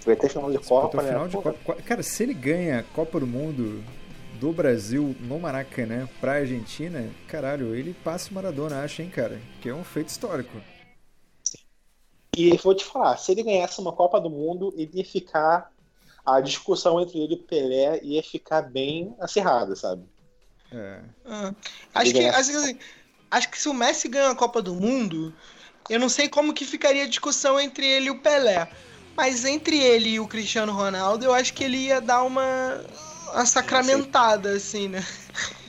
Foi até final de Copa, né? Final de Copa. Cara, se ele ganha Copa do Mundo do Brasil no Maracanã pra Argentina, caralho, ele passa o Maradona, acho, hein, cara? Que é um feito histórico. E vou te falar, se ele ganhasse uma Copa do Mundo, ele ia ficar. A discussão entre ele e Pelé ia ficar bem acirrada, sabe? É. Ah, acho, que, acho, que, assim, acho que se o Messi ganha a Copa do Mundo, eu não sei como que ficaria a discussão entre ele e o Pelé. Mas entre ele e o Cristiano Ronaldo, eu acho que ele ia dar uma, uma sacramentada, assim, né?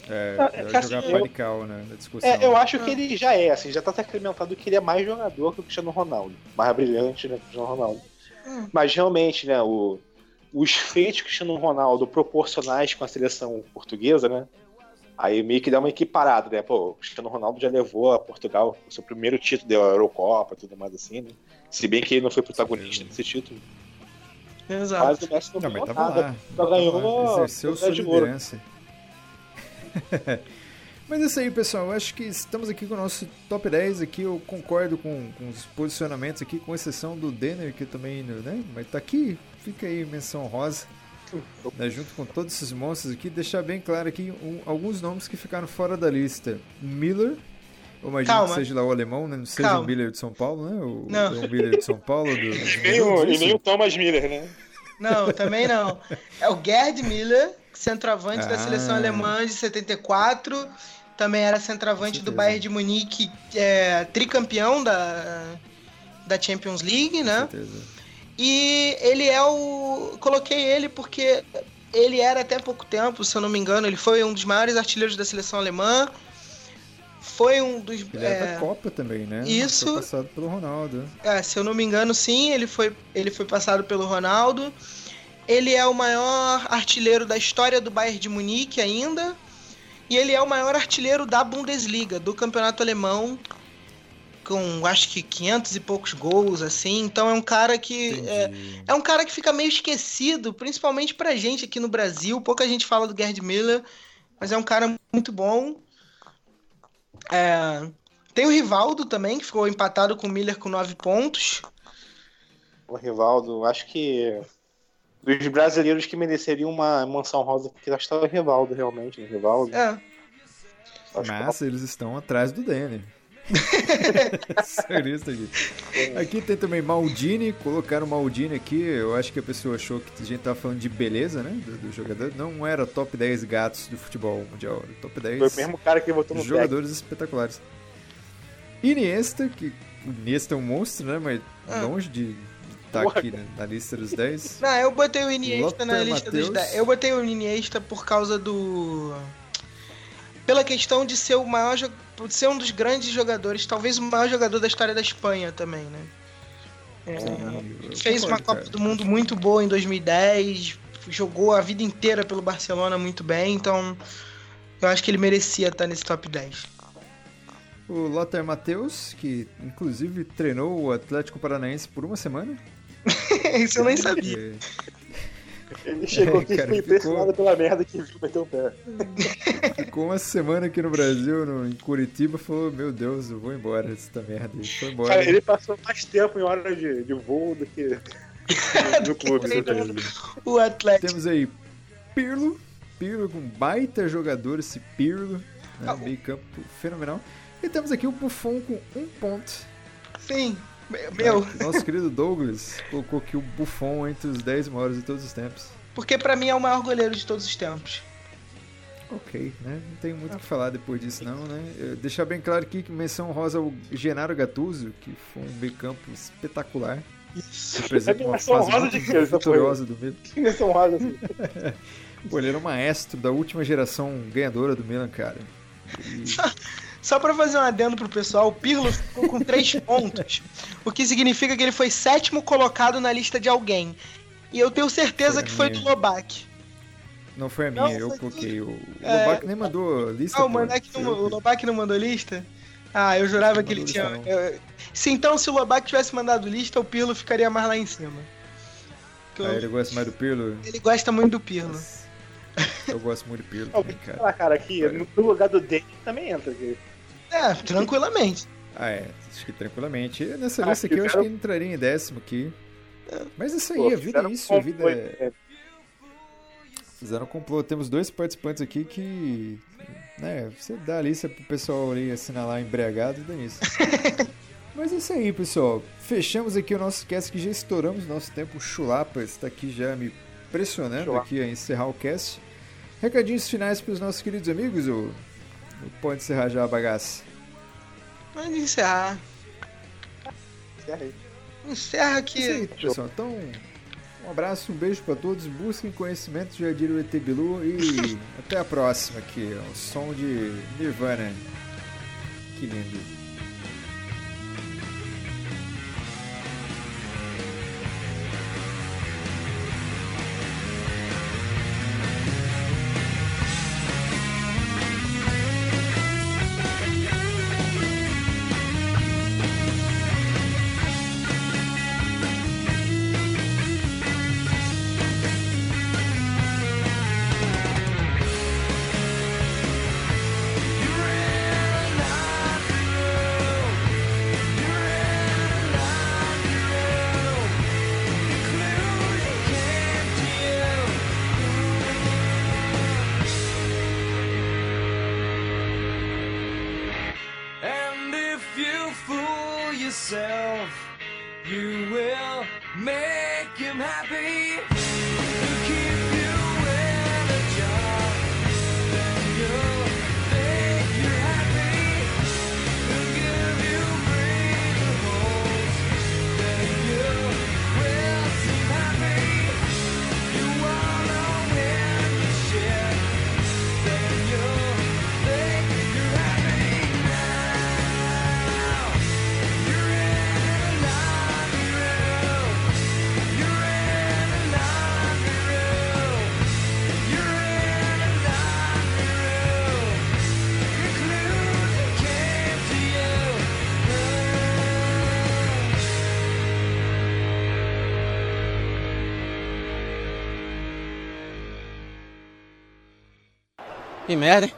É, é jogar assim, panical, né? Na discussão. É, eu acho que ele já é, assim, já tá sacramentado que ele é mais jogador que o Cristiano Ronaldo. Mais brilhante, né, que o Cristiano Ronaldo. Hum. Mas realmente, né, o, os feitos do Cristiano Ronaldo proporcionais com a seleção portuguesa, né? Aí meio que dá uma equiparada, né? Pô, o Cristiano Ronaldo já levou a Portugal o seu primeiro título da Eurocopa e tudo mais assim, né? Se bem que ele não foi protagonista desse título. Exato. Mas o Messi não, Não, mas ganhou tava nada. lá. Tava ganhou lá, Exerceu medalha sua de ouro. Mas é isso aí, pessoal. Eu acho que estamos aqui com o nosso top 10 aqui. Eu concordo com, com os posicionamentos aqui, com exceção do Denner, que também, né? Mas tá aqui, fica aí menção rosa. Né, junto com todos esses monstros aqui, deixar bem claro aqui um- alguns nomes que ficaram fora da lista. Miller, eu imagino Calma. que seja lá o alemão, né? Não seja Calma. o Miller de São Paulo, né? O, Não. o Miller de São Paulo. Do, E nem, o, e nem o Thomas Miller, né? Não, também não. É o Gerd Miller, centroavante da Ah. seleção alemã de 74. Também era centroavante do. Bayern de Munique, é, tricampeão da, da Champions League, né? E ele é o. Coloquei ele porque ele era até pouco tempo, se eu não me engano, ele foi um dos maiores artilheiros da seleção alemã. Foi um dos. Ele era é, da Copa também, né? isso. Foi passado pelo Ronaldo. é, se eu não me engano, sim, ele foi, ele foi passado pelo Ronaldo. Ele é o maior artilheiro da história do Bayern de Munique ainda. E ele é o maior artilheiro da Bundesliga, do campeonato alemão, com acho que 500 e poucos gols, assim. Então é um cara que. É, é um cara que fica meio esquecido, principalmente pra gente aqui no Brasil. Pouca gente fala do Gerd Miller, mas é um cara muito bom. É, Tem o Rivaldo também, que ficou empatado com o Miller com 9 pontos. O Rivaldo, acho que dos brasileiros que mereceriam uma mansão rosa, porque acho que tá o Rivaldo realmente, né? Rivaldo. É, Acho que Mas eles estão atrás do Denner. Sério isso aqui. Aqui tem também Maldini, colocaram Maldini aqui. Eu acho que a pessoa achou que a gente tava falando de beleza, né? Do, do jogador. Não era top 10 gatos do futebol mundial, top 10 Foi o mesmo cara que votou no jogadores espetaculares. Iniesta, que o Iniesta é um monstro, né? Mas Ah. longe de estar Porra, aqui né, na lista dos 10. não, eu botei o Iniesta na lista dos Matthäus. 10. Eu botei o Iniesta por causa do. Pela questão de ser o maior. de ser um dos grandes jogadores, talvez o maior jogador da história da Espanha também, né? É, fez uma Copa cara. do Mundo muito boa em 2010, jogou a vida inteira pelo Barcelona muito bem, então eu acho que ele merecia estar nesse top 10. O Lothar Matheus, que inclusive treinou o Atlético Paranaense por uma semana. Isso eu nem sabia. Ele chegou É, aqui e ficou- impressionado pela merda que viu meter o pé. Ficou uma semana aqui no Brasil, no, em Curitiba, falou: Meu Deus, eu vou embora dessa merda. E foi embora. Cara, ele passou mais tempo em hora de, de voo do que no clube. né? treinando. O Atlético. Temos aí Pirlo, Pirlo com baita jogador, esse Pirlo, né, Ah, meio campo fenomenal. E temos aqui o Buffon com um ponto. Sim, meu? Nosso querido Douglas colocou aqui o Buffon entre os 10 maiores de todos os tempos. porque pra mim é o maior goleiro de todos os tempos. Ok, né? Não tem muito o que falar depois disso, não, né? Eu- Deixar bem claro aqui que menção rosa ao Genaro Gattuso, que foi um meio campo espetacular. Representa uma menção fase rosa de vitoriosa do Milan. Menção rosa, assim. Pô, ele era um maestro da última geração ganhadora do Milan, cara. E- Só pra fazer um adendo pro pessoal, o Pirlo ficou com 3 pontos, o que significa que ele foi sétimo colocado na lista de alguém. E eu tenho certeza Foi que foi minha. do Lobac. Não foi a Não, minha, eu foi coloquei. O É. Lobac nem mandou lista. Ah, o. Manek não, eu o Lobac não mandou lista? Ah, eu jurava Não que ele tinha. lista, eu- Se então, se o Lobac tivesse mandado lista, o Pirlo ficaria mais lá em cima. Que eu- Ah, ele gosta mais do Pirlo? Ele gosta muito do Pirlo. Nossa. Eu gosto muito do Pirlo também, cara. falar, cara, aqui, no lugar do Dane também entra aqui. É, tranquilamente. Ah, é, acho que tranquilamente. E Nessa Ah, lista aqui eu acho que ele entraria em décimo aqui. Mas isso aí, Pô, a vida é isso, a vida é. né? Fizeram um complô. Temos dois participantes aqui que. Né, você dá a lista pro pessoal ali assinar lá embriagado e dá isso. Mas é isso aí, pessoal. Fechamos aqui o nosso cast que já estouramos nosso tempo. O Chulapa está aqui já me pressionando Chulapa. aqui a encerrar o cast. Recadinhos finais para os nossos queridos amigos, ou ou pode encerrar já a bagaça? Mas encerrar. Encerra aí. Encerra É aqui. isso aí, pessoal. Então, um abraço, um beijo para todos. Busquem conhecimento, já diria o ET Bilu. E até a próxima aqui. O som de Nirvana. Que lindo. Que merda, hein?